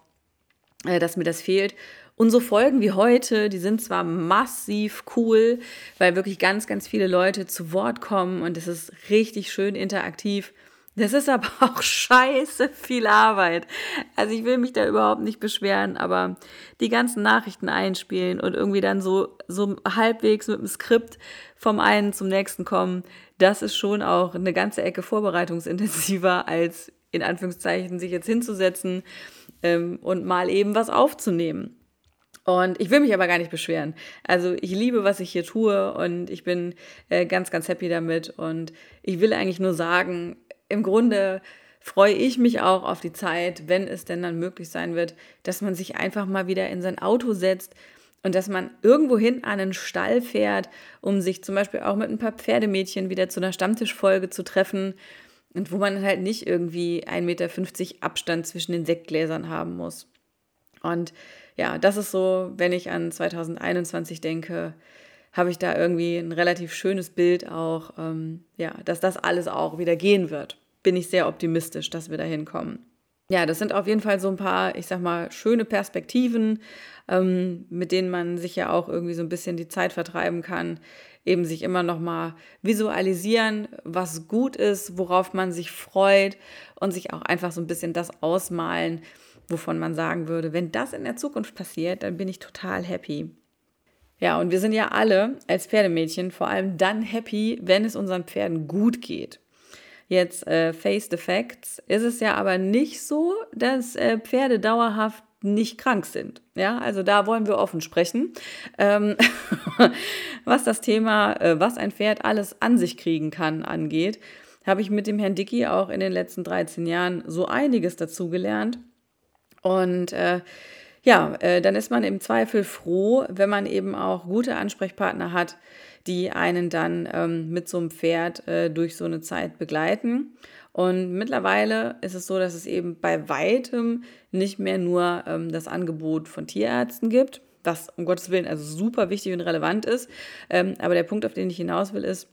äh, dass mir das fehlt. Und so Folgen wie heute, die sind zwar massiv cool, weil wirklich ganz, ganz viele Leute zu Wort kommen und es ist richtig schön interaktiv. Das ist aber auch scheiße viel Arbeit. Also ich will mich da überhaupt nicht beschweren, aber die ganzen Nachrichten einspielen und irgendwie dann so, so halbwegs mit dem Skript vom einen zum nächsten kommen, das ist schon auch eine ganze Ecke vorbereitungsintensiver als in Anführungszeichen sich jetzt hinzusetzen ähm, und mal eben was aufzunehmen. Und ich will mich aber gar nicht beschweren. Also ich liebe, was ich hier tue und ich bin äh, ganz, ganz happy damit. Und ich will eigentlich nur sagen, im Grunde freue ich mich auch auf die Zeit, wenn es denn dann möglich sein wird, dass man sich einfach mal wieder in sein Auto setzt und dass man irgendwohin an einen Stall fährt, um sich zum Beispiel auch mit ein paar Pferdemädchen wieder zu einer Stammtischfolge zu treffen und wo man halt nicht irgendwie 1,50 Meter Abstand zwischen den Sektgläsern haben muss. Und ja, das ist so, wenn ich an 2021 denke, habe ich da irgendwie ein relativ schönes Bild auch, ähm, ja, dass das alles auch wieder gehen wird. Bin ich sehr optimistisch, dass wir da hinkommen. Ja, das sind auf jeden Fall so ein paar, ich sag mal, schöne Perspektiven, ähm, mit denen man sich ja auch irgendwie so ein bisschen die Zeit vertreiben kann. Eben sich immer noch mal visualisieren, was gut ist, worauf man sich freut und sich auch einfach so ein bisschen das ausmalen, wovon man sagen würde, wenn das in der Zukunft passiert, dann bin ich total happy. Ja, und wir sind ja alle als Pferdemädchen vor allem dann happy, wenn es unseren Pferden gut geht. Jetzt äh, Face the Facts ist es ja aber nicht so, dass äh, Pferde dauerhaft nicht krank sind. Ja, also da wollen wir offen sprechen. Ähm, was das Thema, äh, was ein Pferd alles an sich kriegen kann, angeht, habe ich mit dem Herrn Dicky auch in den letzten 13 Jahren so einiges dazu gelernt. Und äh, ja, äh, dann ist man im Zweifel froh, wenn man eben auch gute Ansprechpartner hat, die einen dann ähm, mit so einem Pferd äh, durch so eine Zeit begleiten. Und mittlerweile ist es so, dass es eben bei weitem nicht mehr nur ähm, das Angebot von Tierärzten gibt, was um Gottes Willen also super wichtig und relevant ist. Ähm, aber der Punkt, auf den ich hinaus will, ist,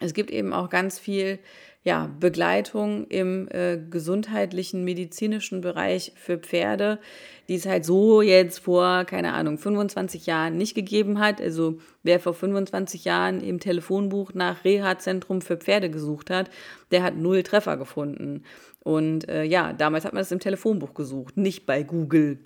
es gibt eben auch ganz viel ja, Begleitung im äh, gesundheitlichen, medizinischen Bereich für Pferde, die es halt so jetzt vor, keine Ahnung, 25 Jahren nicht gegeben hat. Also wer vor 25 Jahren im Telefonbuch nach Reha-Zentrum für Pferde gesucht hat, der hat null Treffer gefunden. Und äh, ja, damals hat man das im Telefonbuch gesucht, nicht bei Google.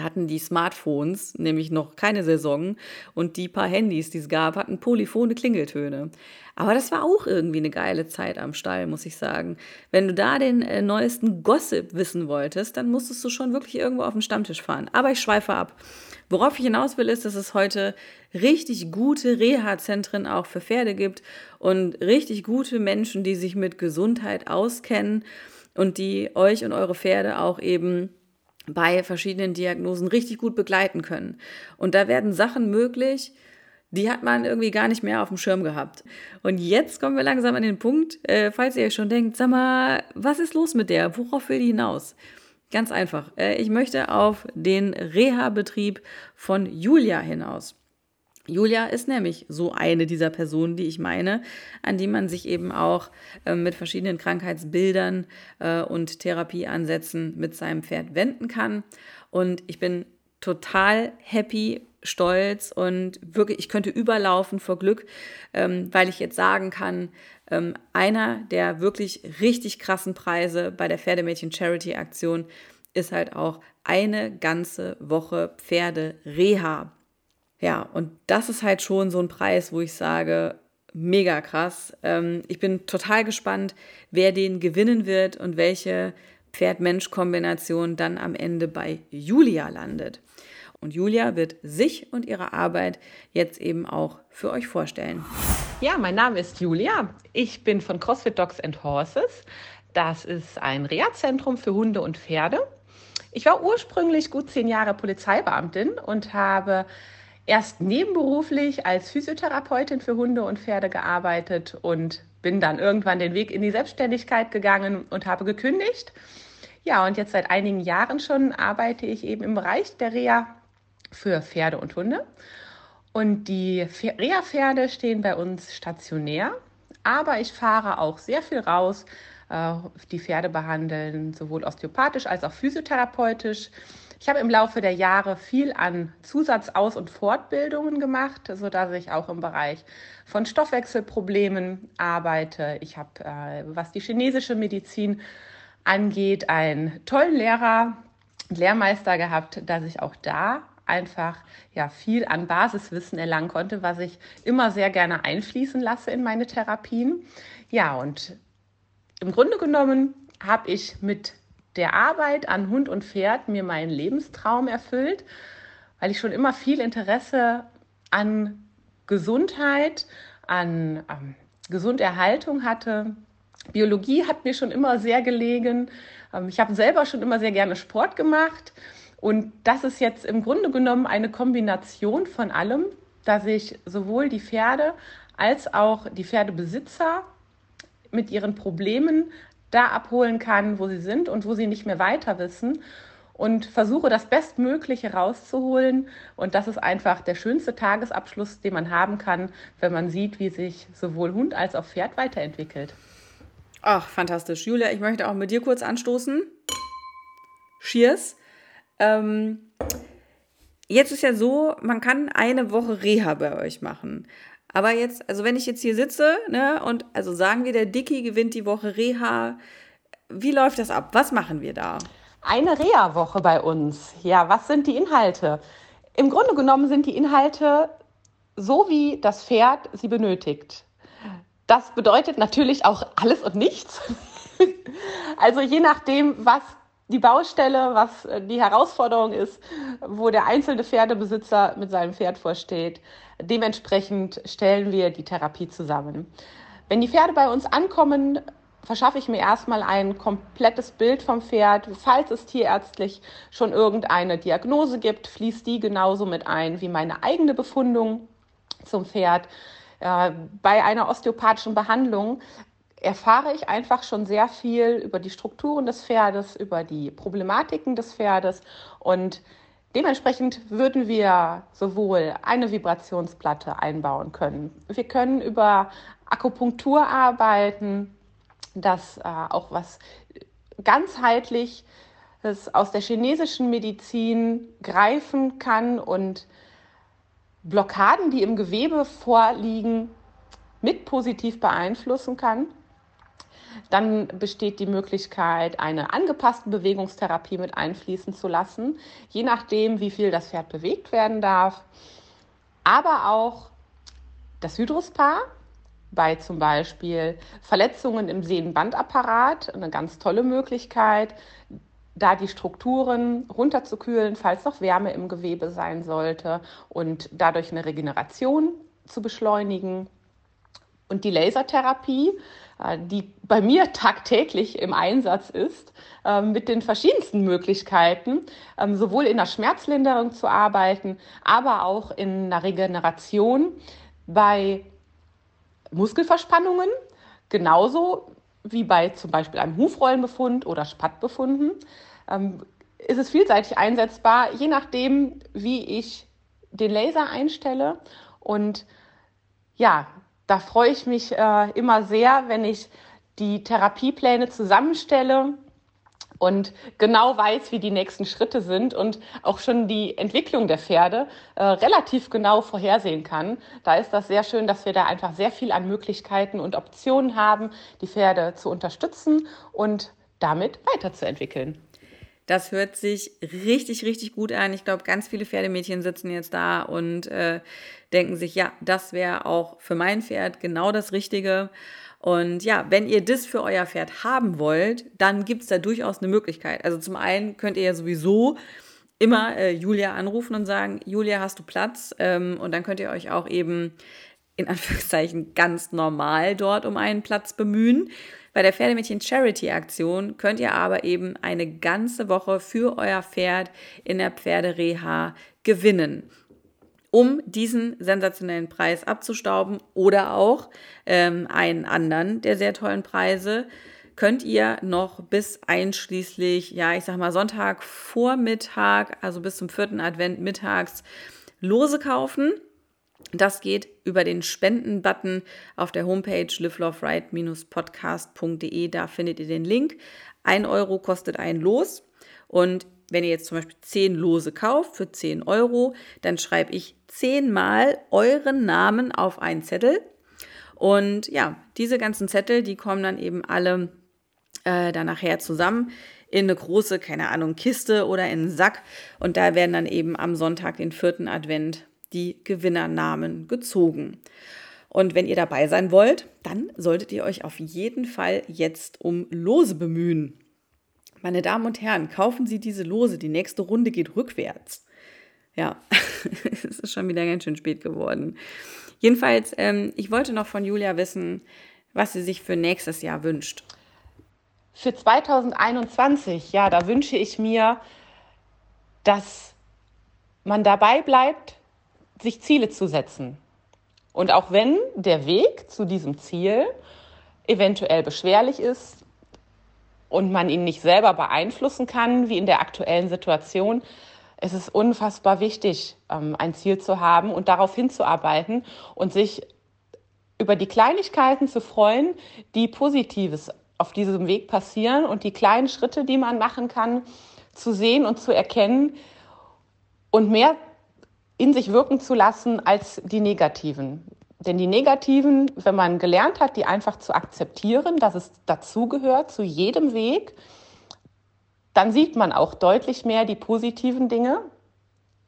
Hatten die Smartphones nämlich noch keine Saison und die paar Handys, die es gab, hatten polyphone Klingeltöne. Aber das war auch irgendwie eine geile Zeit am Stall, muss ich sagen. Wenn du da den äh, neuesten Gossip wissen wolltest, dann musstest du schon wirklich irgendwo auf den Stammtisch fahren. Aber ich schweife ab. Worauf ich hinaus will, ist, dass es heute richtig gute Reha-Zentren auch für Pferde gibt und richtig gute Menschen, die sich mit Gesundheit auskennen und die euch und eure Pferde auch eben bei verschiedenen Diagnosen richtig gut begleiten können. Und da werden Sachen möglich, die hat man irgendwie gar nicht mehr auf dem Schirm gehabt. Und jetzt kommen wir langsam an den Punkt, äh, falls ihr euch schon denkt, sag mal, was ist los mit der? Worauf will die hinaus? Ganz einfach. Äh, ich möchte auf den Reha-Betrieb von Julia hinaus. Julia ist nämlich so eine dieser Personen, die ich meine, an die man sich eben auch äh, mit verschiedenen Krankheitsbildern äh, und Therapieansätzen mit seinem Pferd wenden kann. Und ich bin total happy, stolz und wirklich, ich könnte überlaufen vor Glück, ähm, weil ich jetzt sagen kann, ähm, einer der wirklich richtig krassen Preise bei der Pferdemädchen Charity Aktion ist halt auch eine ganze Woche Pferde Reha. Ja, und das ist halt schon so ein Preis, wo ich sage, mega krass. Ähm, ich bin total gespannt, wer den gewinnen wird und welche Pferd-Mensch-Kombination dann am Ende bei Julia landet. Und Julia wird sich und ihre Arbeit jetzt eben auch für euch vorstellen. Ja, mein Name ist Julia. Ich bin von CrossFit Dogs and Horses. Das ist ein Reha-Zentrum für Hunde und Pferde. Ich war ursprünglich gut zehn Jahre Polizeibeamtin und habe erst nebenberuflich als Physiotherapeutin für Hunde und Pferde gearbeitet und bin dann irgendwann den Weg in die Selbstständigkeit gegangen und habe gekündigt. Ja, und jetzt seit einigen Jahren schon arbeite ich eben im Bereich der Reha für Pferde und Hunde. Und die Reha-Pferde stehen bei uns stationär, aber ich fahre auch sehr viel raus, äh, die Pferde behandeln, sowohl osteopathisch als auch physiotherapeutisch. Ich habe im Laufe der Jahre viel an Zusatzaus- und Fortbildungen gemacht, sodass ich auch im Bereich von Stoffwechselproblemen arbeite. Ich habe, äh, was die chinesische Medizin angeht, einen tollen Lehrer, Lehrmeister gehabt, dass ich auch da einfach ja viel an Basiswissen erlangen konnte, was ich immer sehr gerne einfließen lasse in meine Therapien. Ja, und im Grunde genommen habe ich mit der Arbeit an Hund und Pferd mir meinen Lebenstraum erfüllt, weil ich schon immer viel Interesse an Gesundheit, an ähm, Gesunderhaltung hatte. Biologie hat mir schon immer sehr gelegen. Ähm, ich habe selber schon immer sehr gerne Sport gemacht. Und das ist jetzt im Grunde genommen eine Kombination von allem, dass ich sowohl die Pferde als auch die Pferdebesitzer mit ihren Problemen da abholen kann, wo sie sind und wo sie nicht mehr weiter wissen und versuche das Bestmögliche rauszuholen. Und das ist einfach der schönste Tagesabschluss, den man haben kann, wenn man sieht, wie sich sowohl Hund als auch Pferd weiterentwickelt. Ach, fantastisch. Julia, ich möchte auch mit dir kurz anstoßen. Cheers. Ähm, jetzt ist ja so, man kann eine Woche Reha bei euch machen. Aber jetzt, also wenn ich jetzt hier sitze, ne, und also sagen wir, der Dicky gewinnt die Woche Reha, wie läuft das ab? Was machen wir da? Eine Reha-Woche bei uns. Ja, was sind die Inhalte? Im Grunde genommen sind die Inhalte so, wie das Pferd sie benötigt. Das bedeutet natürlich auch alles und nichts. also je nachdem, was die Baustelle, was äh, die Herausforderung ist, wo der einzelne Pferdebesitzer mit seinem Pferd vorsteht. Dementsprechend stellen wir die Therapie zusammen. Wenn die Pferde bei uns ankommen, verschaffe ich mir erstmal ein komplettes Bild vom Pferd. Falls es tierärztlich schon irgendeine Diagnose gibt, fließt die genauso mit ein wie meine eigene Befundung zum Pferd. Äh, bei einer osteopathischen Behandlung erfahre ich einfach schon sehr viel über die Strukturen des Pferdes, über die Problematiken des Pferdes und Dementsprechend würden wir sowohl eine Vibrationsplatte einbauen können. Wir können über Akupunktur arbeiten, das äh, auch was ganzheitlich aus der chinesischen Medizin greifen kann und Blockaden, die im Gewebe vorliegen, mit positiv beeinflussen kann. Dann besteht die Möglichkeit, eine angepasste Bewegungstherapie mit einfließen zu lassen, je nachdem, wie viel das Pferd bewegt werden darf. Aber auch das Hydrospa bei zum Beispiel Verletzungen im Sehnenbandapparat, eine ganz tolle Möglichkeit, da die Strukturen runterzukühlen, falls noch Wärme im Gewebe sein sollte und dadurch eine Regeneration zu beschleunigen. Und die Lasertherapie äh, die bei mir tagtäglich im Einsatz ist, ähm, mit den verschiedensten Möglichkeiten, ähm, sowohl in der Schmerzlinderung zu arbeiten, aber auch in der Regeneration bei Muskelverspannungen, genauso wie bei zum Beispiel einem Hufrollenbefund oder Spattbefunden. Ähm, ist es vielseitig einsetzbar, je nachdem, wie ich den Laser einstelle. Und ja, da freue ich mich äh, immer sehr, wenn ich die Therapiepläne zusammenstelle und genau weiß, wie die nächsten Schritte sind und auch schon die Entwicklung der Pferde äh, relativ genau vorhersehen kann. Da ist das sehr schön, dass wir da einfach sehr viel an Möglichkeiten und Optionen haben, die Pferde zu unterstützen und damit weiterzuentwickeln. Das hört sich richtig, richtig gut an. Ich glaube, ganz viele Pferdemädchen sitzen jetzt da und äh, denken sich, ja, das wäre auch für mein Pferd genau das Richtige. Und ja, wenn ihr das für euer Pferd haben wollt, dann gibt es da durchaus eine Möglichkeit. Also zum einen könnt ihr ja sowieso immer äh, Julia anrufen und sagen, Julia, hast du Platz? Ähm, und dann könnt ihr euch auch eben in Anführungszeichen ganz normal dort um einen Platz bemühen. Bei der Pferdemädchen Charity Aktion könnt ihr aber eben eine ganze Woche für euer Pferd in der Pferdereha gewinnen um diesen sensationellen Preis abzustauben oder auch ähm, einen anderen der sehr tollen Preise könnt ihr noch bis einschließlich, ja, ich sag mal Sonntagvormittag, also bis zum vierten Advent mittags Lose kaufen. Das geht über den Spenden-Button auf der Homepage liveloveright-podcast.de. Da findet ihr den Link. Ein Euro kostet ein Los. Und wenn ihr jetzt zum Beispiel 10 Lose kauft für 10 Euro, dann schreibe ich zehnmal euren Namen auf einen Zettel. Und ja, diese ganzen Zettel, die kommen dann eben alle äh, dann nachher zusammen in eine große, keine Ahnung, Kiste oder in einen Sack. Und da werden dann eben am Sonntag, den vierten Advent, die Gewinnernamen gezogen. Und wenn ihr dabei sein wollt, dann solltet ihr euch auf jeden Fall jetzt um Lose bemühen. Meine Damen und Herren, kaufen Sie diese Lose. Die nächste Runde geht rückwärts. Ja, es ist schon wieder ganz schön spät geworden. Jedenfalls, ähm, ich wollte noch von Julia wissen, was sie sich für nächstes Jahr wünscht. Für 2021, ja, da wünsche ich mir, dass man dabei bleibt, sich Ziele zu setzen. Und auch wenn der Weg zu diesem Ziel eventuell beschwerlich ist und man ihn nicht selber beeinflussen kann, wie in der aktuellen Situation, es ist unfassbar wichtig, ähm, ein Ziel zu haben und darauf hinzuarbeiten und sich über die Kleinigkeiten zu freuen, die Positives auf diesem Weg passieren und die kleinen Schritte, die man machen kann, zu sehen und zu erkennen und mehr in sich wirken zu lassen als die negativen. Denn die negativen, wenn man gelernt hat, die einfach zu akzeptieren, dass es dazugehört zu jedem Weg, dann sieht man auch deutlich mehr die positiven Dinge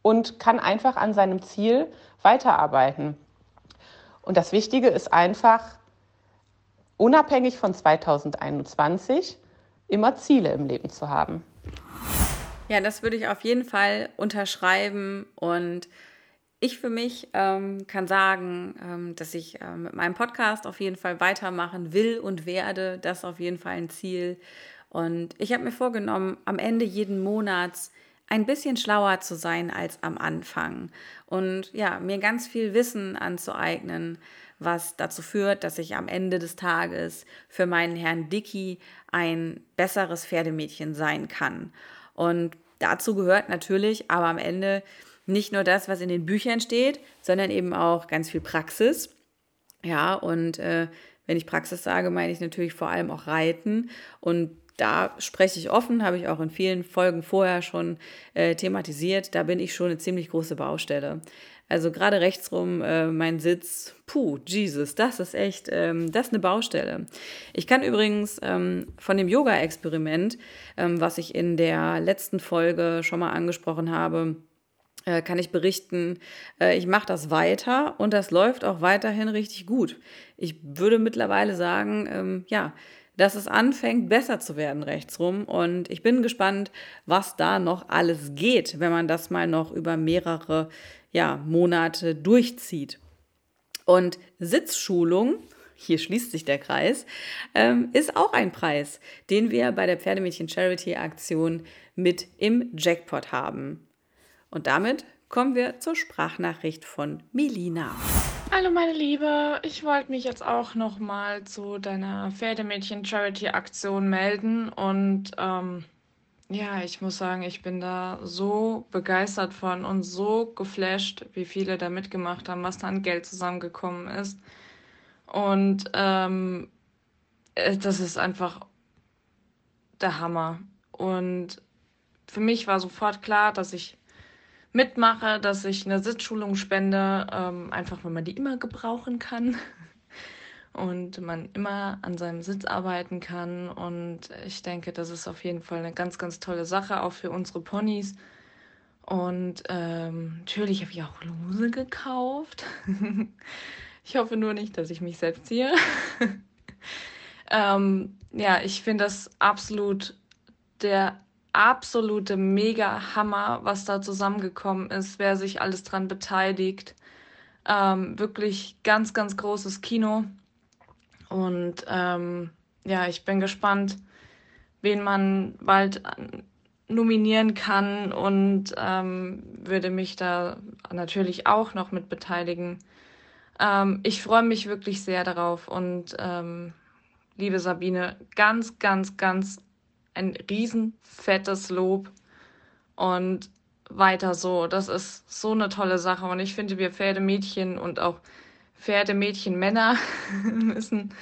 und kann einfach an seinem Ziel weiterarbeiten. Und das Wichtige ist einfach, unabhängig von 2021, immer Ziele im Leben zu haben. Ja, das würde ich auf jeden Fall unterschreiben und ich für mich ähm, kann sagen, ähm, dass ich äh, mit meinem Podcast auf jeden Fall weitermachen will und werde. Das ist auf jeden Fall ein Ziel. Und ich habe mir vorgenommen, am Ende jeden Monats ein bisschen schlauer zu sein als am Anfang und ja, mir ganz viel Wissen anzueignen, was dazu führt, dass ich am Ende des Tages für meinen Herrn Dicky ein besseres Pferdemädchen sein kann. Und dazu gehört natürlich aber am Ende nicht nur das, was in den Büchern steht, sondern eben auch ganz viel Praxis. Ja, und äh, wenn ich Praxis sage, meine ich natürlich vor allem auch Reiten. Und da spreche ich offen, habe ich auch in vielen Folgen vorher schon äh, thematisiert. Da bin ich schon eine ziemlich große Baustelle. Also gerade rechtsrum äh, mein Sitz, puh, Jesus, das ist echt, ähm, das ist eine Baustelle. Ich kann übrigens ähm, von dem Yoga-Experiment, ähm, was ich in der letzten Folge schon mal angesprochen habe, äh, kann ich berichten, äh, ich mache das weiter und das läuft auch weiterhin richtig gut. Ich würde mittlerweile sagen, ähm, ja, dass es anfängt, besser zu werden rechtsrum. Und ich bin gespannt, was da noch alles geht, wenn man das mal noch über mehrere ja, Monate durchzieht. Und Sitzschulung, hier schließt sich der Kreis, ähm, ist auch ein Preis, den wir bei der Pferdemädchen Charity Aktion mit im Jackpot haben. Und damit kommen wir zur Sprachnachricht von Melina. Hallo meine Liebe, ich wollte mich jetzt auch noch mal zu deiner Pferdemädchen Charity Aktion melden und ähm, ja, ich muss sagen, ich bin da so begeistert von und so geflasht, wie viele da mitgemacht haben, was da an Geld zusammengekommen ist. Und ähm, äh, das ist einfach der Hammer. Und für mich war sofort klar, dass ich mitmache, dass ich eine Sitzschulung spende, ähm, einfach weil man die immer gebrauchen kann und man immer an seinem Sitz arbeiten kann. Und ich denke, das ist auf jeden Fall eine ganz, ganz tolle Sache, auch für unsere Ponys. Und ähm, natürlich habe ich auch Lose gekauft. ich hoffe nur nicht, dass ich mich selbst ziehe. ähm, ja, ich finde das absolut der absolute Mega-Hammer, was da zusammengekommen ist, wer sich alles dran beteiligt. Ähm, wirklich ganz, ganz großes Kino. Und ähm, ja, ich bin gespannt, wen man bald nominieren kann und ähm, würde mich da natürlich auch noch mit beteiligen. Ähm, ich freue mich wirklich sehr darauf und ähm, liebe Sabine, ganz, ganz, ganz ein riesen fettes Lob und weiter so. Das ist so eine tolle Sache und ich finde, wir Pferdemädchen und auch Pferdemädchen-Männer müssen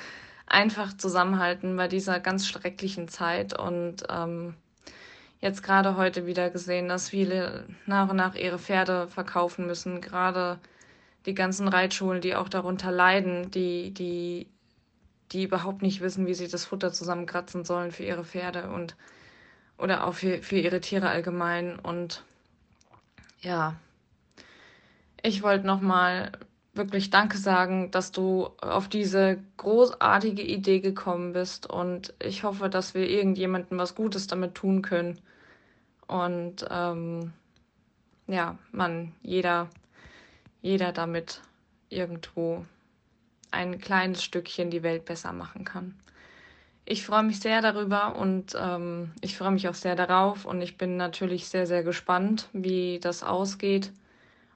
einfach zusammenhalten bei dieser ganz schrecklichen Zeit und ähm, jetzt gerade heute wieder gesehen, dass viele nach und nach ihre Pferde verkaufen müssen, gerade die ganzen Reitschulen, die auch darunter leiden, die, die die überhaupt nicht wissen, wie sie das Futter zusammenkratzen sollen für ihre Pferde und oder auch für, für ihre Tiere allgemein. Und ja, ich wollte nochmal wirklich Danke sagen, dass du auf diese großartige Idee gekommen bist. Und ich hoffe, dass wir irgendjemandem was Gutes damit tun können. Und ähm, ja, man, jeder, jeder damit irgendwo ein kleines Stückchen die Welt besser machen kann. Ich freue mich sehr darüber und ähm, ich freue mich auch sehr darauf und ich bin natürlich sehr, sehr gespannt, wie das ausgeht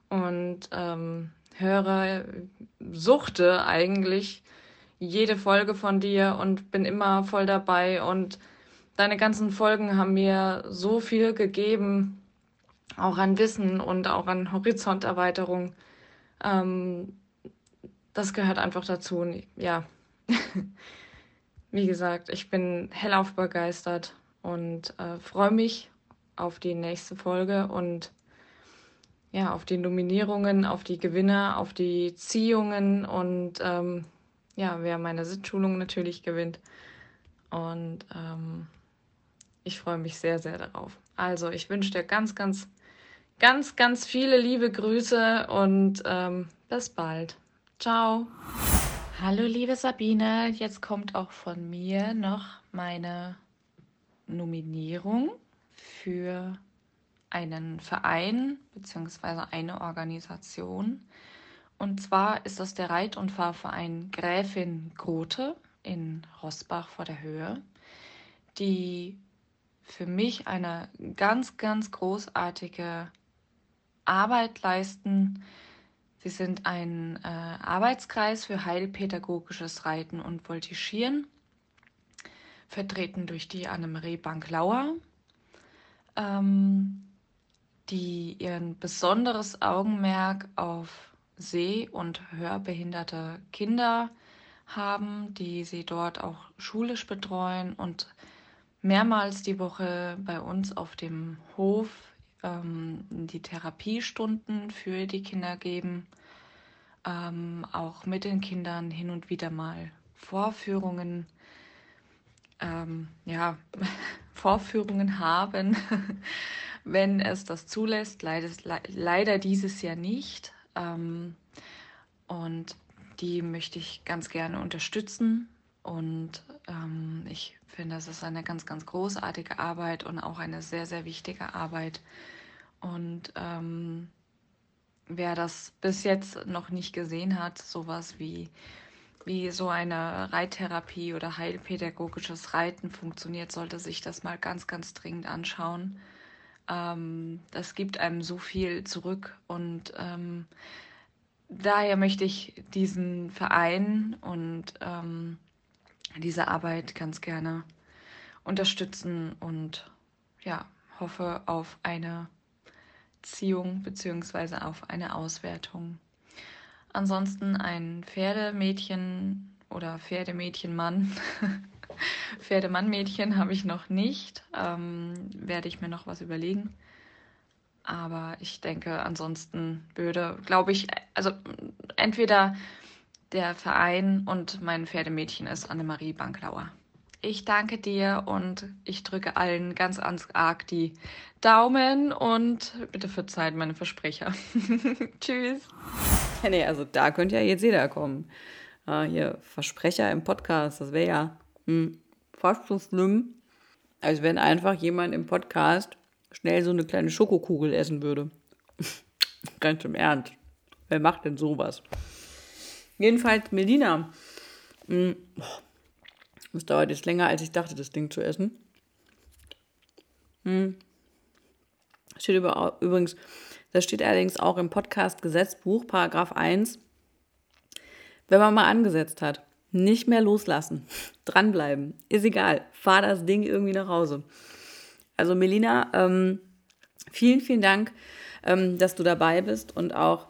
und ähm, höre, suchte eigentlich jede Folge von dir und bin immer voll dabei und deine ganzen Folgen haben mir so viel gegeben, auch an Wissen und auch an Horizonterweiterung. Ähm, das gehört einfach dazu. Und ja, wie gesagt, ich bin hellauf begeistert und äh, freue mich auf die nächste Folge und ja, auf die Nominierungen, auf die Gewinner, auf die Ziehungen und ähm, ja, wer meine Sitzschulung natürlich gewinnt. Und ähm, ich freue mich sehr, sehr darauf. Also, ich wünsche dir ganz, ganz, ganz, ganz viele liebe Grüße und ähm, bis bald. Ciao. Hallo, liebe Sabine. Jetzt kommt auch von mir noch meine Nominierung für einen Verein bzw. eine Organisation. Und zwar ist das der Reit- und Fahrverein Gräfin Grote in Rossbach vor der Höhe, die für mich eine ganz, ganz großartige Arbeit leisten. Sie sind ein äh, Arbeitskreis für heilpädagogisches Reiten und Voltigieren, vertreten durch die Annemarie Banklauer, ähm, die ihren besonderes Augenmerk auf seh- und hörbehinderte Kinder haben, die sie dort auch schulisch betreuen und mehrmals die Woche bei uns auf dem Hof ähm, die Therapiestunden für die Kinder geben, ähm, auch mit den Kindern hin und wieder mal Vorführungen, ähm, ja, Vorführungen haben, wenn es das zulässt. Leider, leider dieses Jahr nicht. Ähm, und die möchte ich ganz gerne unterstützen. Und ähm, ich finde, das ist eine ganz, ganz großartige Arbeit und auch eine sehr, sehr wichtige Arbeit. Und ähm, wer das bis jetzt noch nicht gesehen hat, sowas wie, wie so eine Reittherapie oder heilpädagogisches Reiten funktioniert, sollte sich das mal ganz, ganz dringend anschauen. Ähm, das gibt einem so viel zurück und ähm, daher möchte ich diesen Verein und ähm, diese Arbeit ganz gerne unterstützen und ja, hoffe auf eine Ziehung bzw. auf eine Auswertung. Ansonsten ein Pferdemädchen oder Pferdemädchenmann. Pferdemann-Mädchen habe ich noch nicht. Ähm, werde ich mir noch was überlegen. Aber ich denke, ansonsten würde, glaube ich, also entweder der Verein und mein Pferdemädchen ist Annemarie Banklauer. Ich danke dir und ich drücke allen ganz, ganz arg die Daumen und bitte verzeiht meine Versprecher. Tschüss. Nee, also da könnte ja jetzt jeder kommen. Ah, hier Versprecher im Podcast, das wäre ja hm, fast so schlimm, als wenn einfach jemand im Podcast schnell so eine kleine Schokokugel essen würde. Ganz im Ernst. Wer macht denn sowas? Jedenfalls Melina. Hm, das dauert jetzt länger, als ich dachte, das Ding zu essen. Hm. Steht über, übrigens, das steht allerdings auch im Podcast-Gesetzbuch, Paragraph 1. Wenn man mal angesetzt hat, nicht mehr loslassen, dranbleiben, ist egal, fahr das Ding irgendwie nach Hause. Also Melina, ähm, vielen, vielen Dank, ähm, dass du dabei bist und auch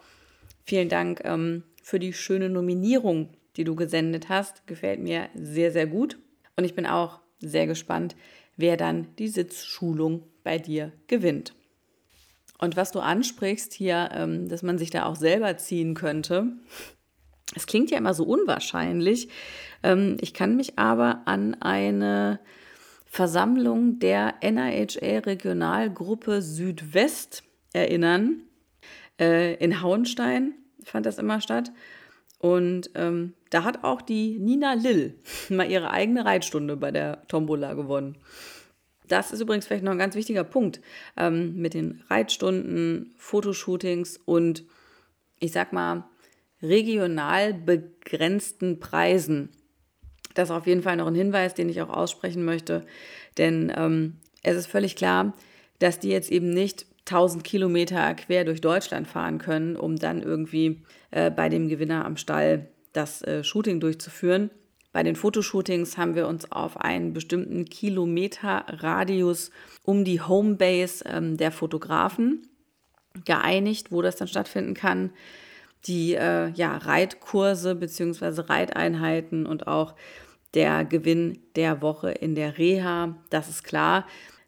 vielen Dank ähm, für die schöne Nominierung, die du gesendet hast. Gefällt mir sehr, sehr gut. Und ich bin auch sehr gespannt, wer dann die Sitzschulung bei dir gewinnt. Und was du ansprichst hier, ähm, dass man sich da auch selber ziehen könnte, es klingt ja immer so unwahrscheinlich. Ähm, ich kann mich aber an eine Versammlung der NIHA Regionalgruppe Südwest erinnern. Äh, in Hauenstein fand das immer statt. Und ähm, da hat auch die Nina Lill mal ihre eigene Reitstunde bei der Tombola gewonnen. Das ist übrigens vielleicht noch ein ganz wichtiger Punkt ähm, mit den Reitstunden, Fotoshootings und ich sag mal regional begrenzten Preisen. Das ist auf jeden Fall noch ein Hinweis, den ich auch aussprechen möchte. Denn ähm, es ist völlig klar, dass die jetzt eben nicht 1000 Kilometer quer durch Deutschland fahren können, um dann irgendwie äh, bei dem Gewinner am Stall das äh, Shooting durchzuführen. Bei den Fotoshootings haben wir uns auf einen bestimmten Kilometerradius um die Homebase ähm, der Fotografen geeinigt, wo das dann stattfinden kann die äh, ja, Reitkurse bzw. Reiteinheiten und auch der Gewinn der Woche in der Reha. Das ist klar.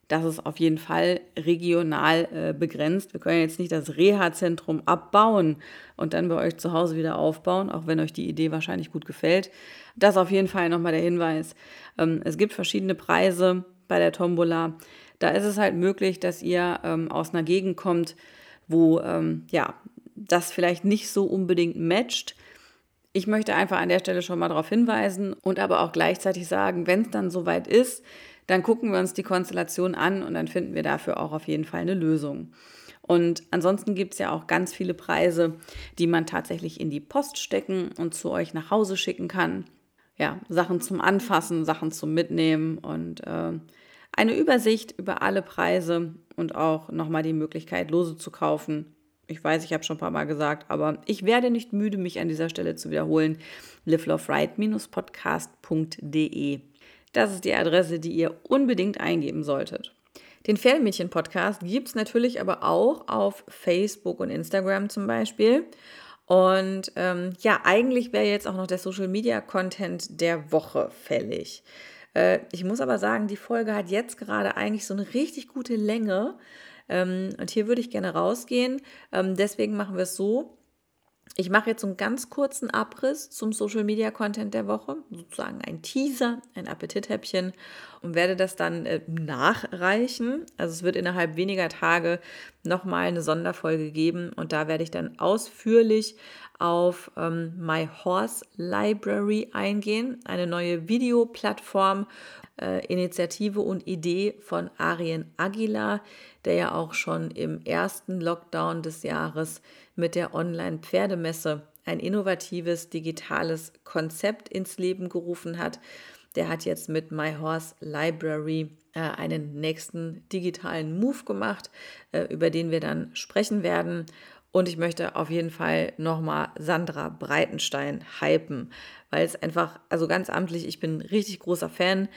das ist auf jeden Fall regional äh, begrenzt. Wir können jetzt nicht das Reha-Zentrum abbauen und dann bei euch zu Hause wieder aufbauen, auch wenn euch die Idee wahrscheinlich gut gefällt. Das auf jeden Fall nochmal der Hinweis. Ähm, es gibt verschiedene Preise bei der Tombola. Da ist es halt möglich, dass ihr ähm, aus einer Gegend kommt, wo ähm, ja, das vielleicht nicht so unbedingt matcht. Ich möchte einfach an der Stelle schon mal darauf hinweisen und aber auch gleichzeitig sagen, wenn es dann soweit ist, dann gucken wir uns die Konstellation an und dann finden wir dafür auch auf jeden Fall eine Lösung. Und ansonsten gibt es ja auch ganz viele Preise, die man tatsächlich in die Post stecken und zu euch nach Hause schicken kann. Ja, Sachen zum Anfassen, Sachen zum Mitnehmen und äh, eine Übersicht über alle Preise und auch nochmal die Möglichkeit, Lose zu kaufen. Ich weiß, ich habe schon ein paar Mal gesagt, aber ich werde nicht müde, mich an dieser Stelle zu wiederholen. liveloveright-podcast.de. Das ist die Adresse, die ihr unbedingt eingeben solltet. Den Pferdemädchen-Podcast gibt es natürlich aber auch auf Facebook und Instagram zum Beispiel. Und ähm, ja, eigentlich wäre jetzt auch noch der Social-Media-Content der Woche fällig. Äh, ich muss aber sagen, die Folge hat jetzt gerade eigentlich so eine richtig gute Länge. Ähm, und hier würde ich gerne rausgehen. Ähm, deswegen machen wir es so. Ich mache jetzt einen ganz kurzen Abriss zum Social Media Content der Woche, sozusagen ein Teaser, ein Appetithäppchen und werde das dann äh, nachreichen. Also es wird innerhalb weniger Tage nochmal eine Sonderfolge geben und da werde ich dann ausführlich auf ähm, My Horse Library eingehen, eine neue Videoplattform, äh, Initiative und Idee von Arien Aguilar, der ja auch schon im ersten Lockdown des Jahres mit der Online-Pferdemesse ein innovatives digitales Konzept ins Leben gerufen hat. Der hat jetzt mit My Horse Library äh, einen nächsten digitalen Move gemacht, äh, über den wir dann sprechen werden. Und ich möchte auf jeden Fall nochmal Sandra Breitenstein hypen, weil es einfach, also ganz amtlich, ich bin richtig großer Fan,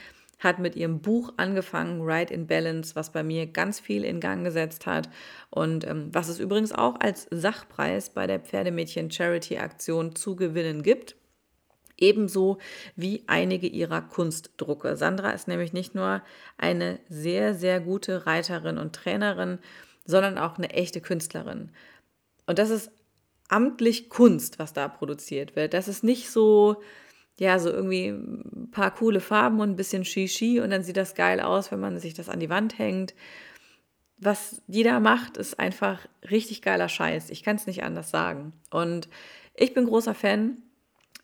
hat mit ihrem Buch angefangen, Ride in Balance, was bei mir ganz viel in Gang gesetzt hat und ähm, was es übrigens auch als Sachpreis bei der Pferdemädchen Charity Aktion zu gewinnen gibt. Ebenso wie einige ihrer Kunstdrucke. Sandra ist nämlich nicht nur eine sehr, sehr gute Reiterin und Trainerin, sondern auch eine echte Künstlerin. Und das ist amtlich Kunst, was da produziert wird. Das ist nicht so, ja, so irgendwie ein paar coole Farben und ein bisschen Shishi und dann sieht das geil aus, wenn man sich das an die Wand hängt. Was die da macht, ist einfach richtig geiler Scheiß. Ich kann es nicht anders sagen. Und ich bin großer Fan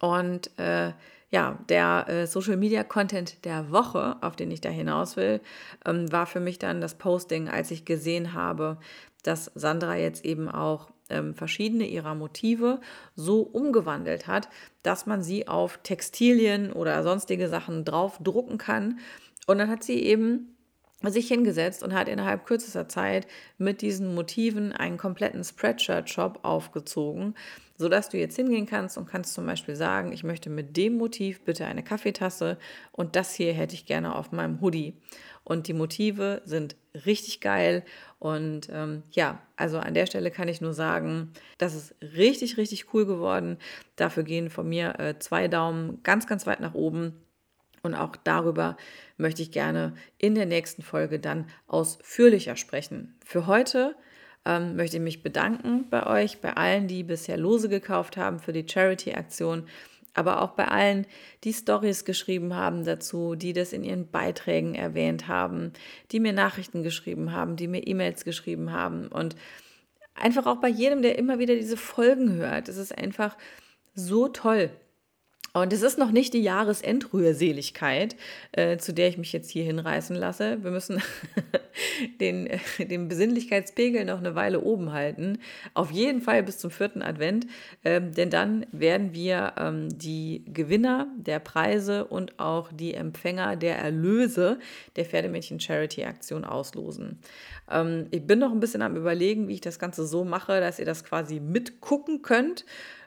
und äh, ja, der äh, Social Media Content der Woche, auf den ich da hinaus will, ähm, war für mich dann das Posting, als ich gesehen habe, dass Sandra jetzt eben auch ähm, verschiedene ihrer Motive so umgewandelt hat, dass man sie auf Textilien oder sonstige Sachen drauf drucken kann. Und dann hat sie eben sich hingesetzt und hat innerhalb kürzester Zeit mit diesen Motiven einen kompletten Spreadshirt-Shop aufgezogen, sodass du jetzt hingehen kannst und kannst zum Beispiel sagen, ich möchte mit dem Motiv bitte eine Kaffeetasse und das hier hätte ich gerne auf meinem Hoodie. Und die Motive sind richtig geil und ähm, ja, also an der Stelle kann ich nur sagen, das ist richtig, richtig cool geworden. Dafür gehen von mir äh, zwei Daumen ganz, ganz weit nach oben. Und auch darüber möchte ich gerne in der nächsten Folge dann ausführlicher sprechen. Für heute ähm, möchte ich mich bedanken bei euch, bei allen, die bisher Lose gekauft haben für die Charity-Aktion aber auch bei allen, die Stories geschrieben haben dazu, die das in ihren Beiträgen erwähnt haben, die mir Nachrichten geschrieben haben, die mir E-Mails geschrieben haben und einfach auch bei jedem, der immer wieder diese Folgen hört. Es ist einfach so toll. Und es ist noch nicht die Jahresendrührseligkeit, äh, zu der ich mich jetzt hier hinreißen lasse. Wir müssen den, äh, den Besinnlichkeitspegel noch eine Weile oben halten. Auf jeden Fall bis zum vierten Advent, ähm, denn dann werden wir ähm, die Gewinner der Preise und auch die Empfänger der Erlöse der Pferdemädchen Charity Aktion auslosen. Ähm, ich bin noch ein bisschen am Überlegen, wie ich das Ganze so mache, dass ihr das quasi mitgucken könnt.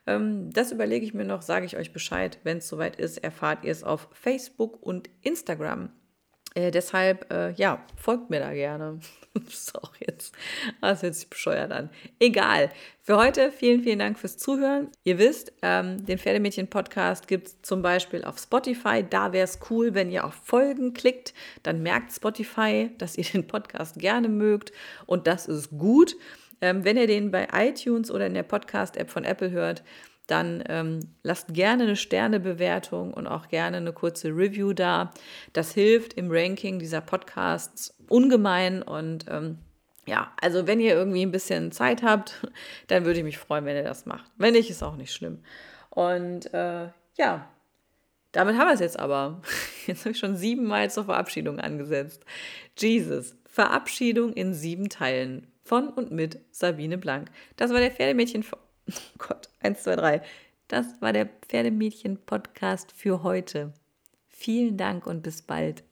Ähm, das überlege ich mir noch, sage ich euch Bescheid. Wenn es soweit ist, erfahrt ihr es auf Facebook und Instagram. Äh, deshalb, äh, ja, folgt mir da gerne. das ist auch jetzt, das hört sich bescheuert an. Egal. Für heute vielen, vielen Dank fürs Zuhören. Ihr wisst, ähm, den Pferdemädchen-Podcast gibt es zum Beispiel auf Spotify. Da wäre es cool, wenn ihr auf Folgen klickt. Dann merkt Spotify, dass ihr den Podcast gerne mögt. Und das ist gut. Ähm, wenn ihr den bei iTunes oder in der Podcast-App von Apple hört, dann ähm, lasst gerne eine Sternebewertung und auch gerne eine kurze Review da. Das hilft im Ranking dieser Podcasts ungemein und ähm, ja, also wenn ihr irgendwie ein bisschen Zeit habt, dann würde ich mich freuen, wenn ihr das macht. Wenn nicht, ist auch nicht schlimm. Und äh, ja, damit haben wir es jetzt aber. Jetzt habe ich schon siebenmal zur Verabschiedung angesetzt. Jesus, Verabschiedung in sieben Teilen von und mit Sabine Blank. Das war der Pferdemädchen. Oh Gott, eins, zwei, drei. Das war der Pferdemädchen-Podcast für heute. Vielen Dank und bis bald.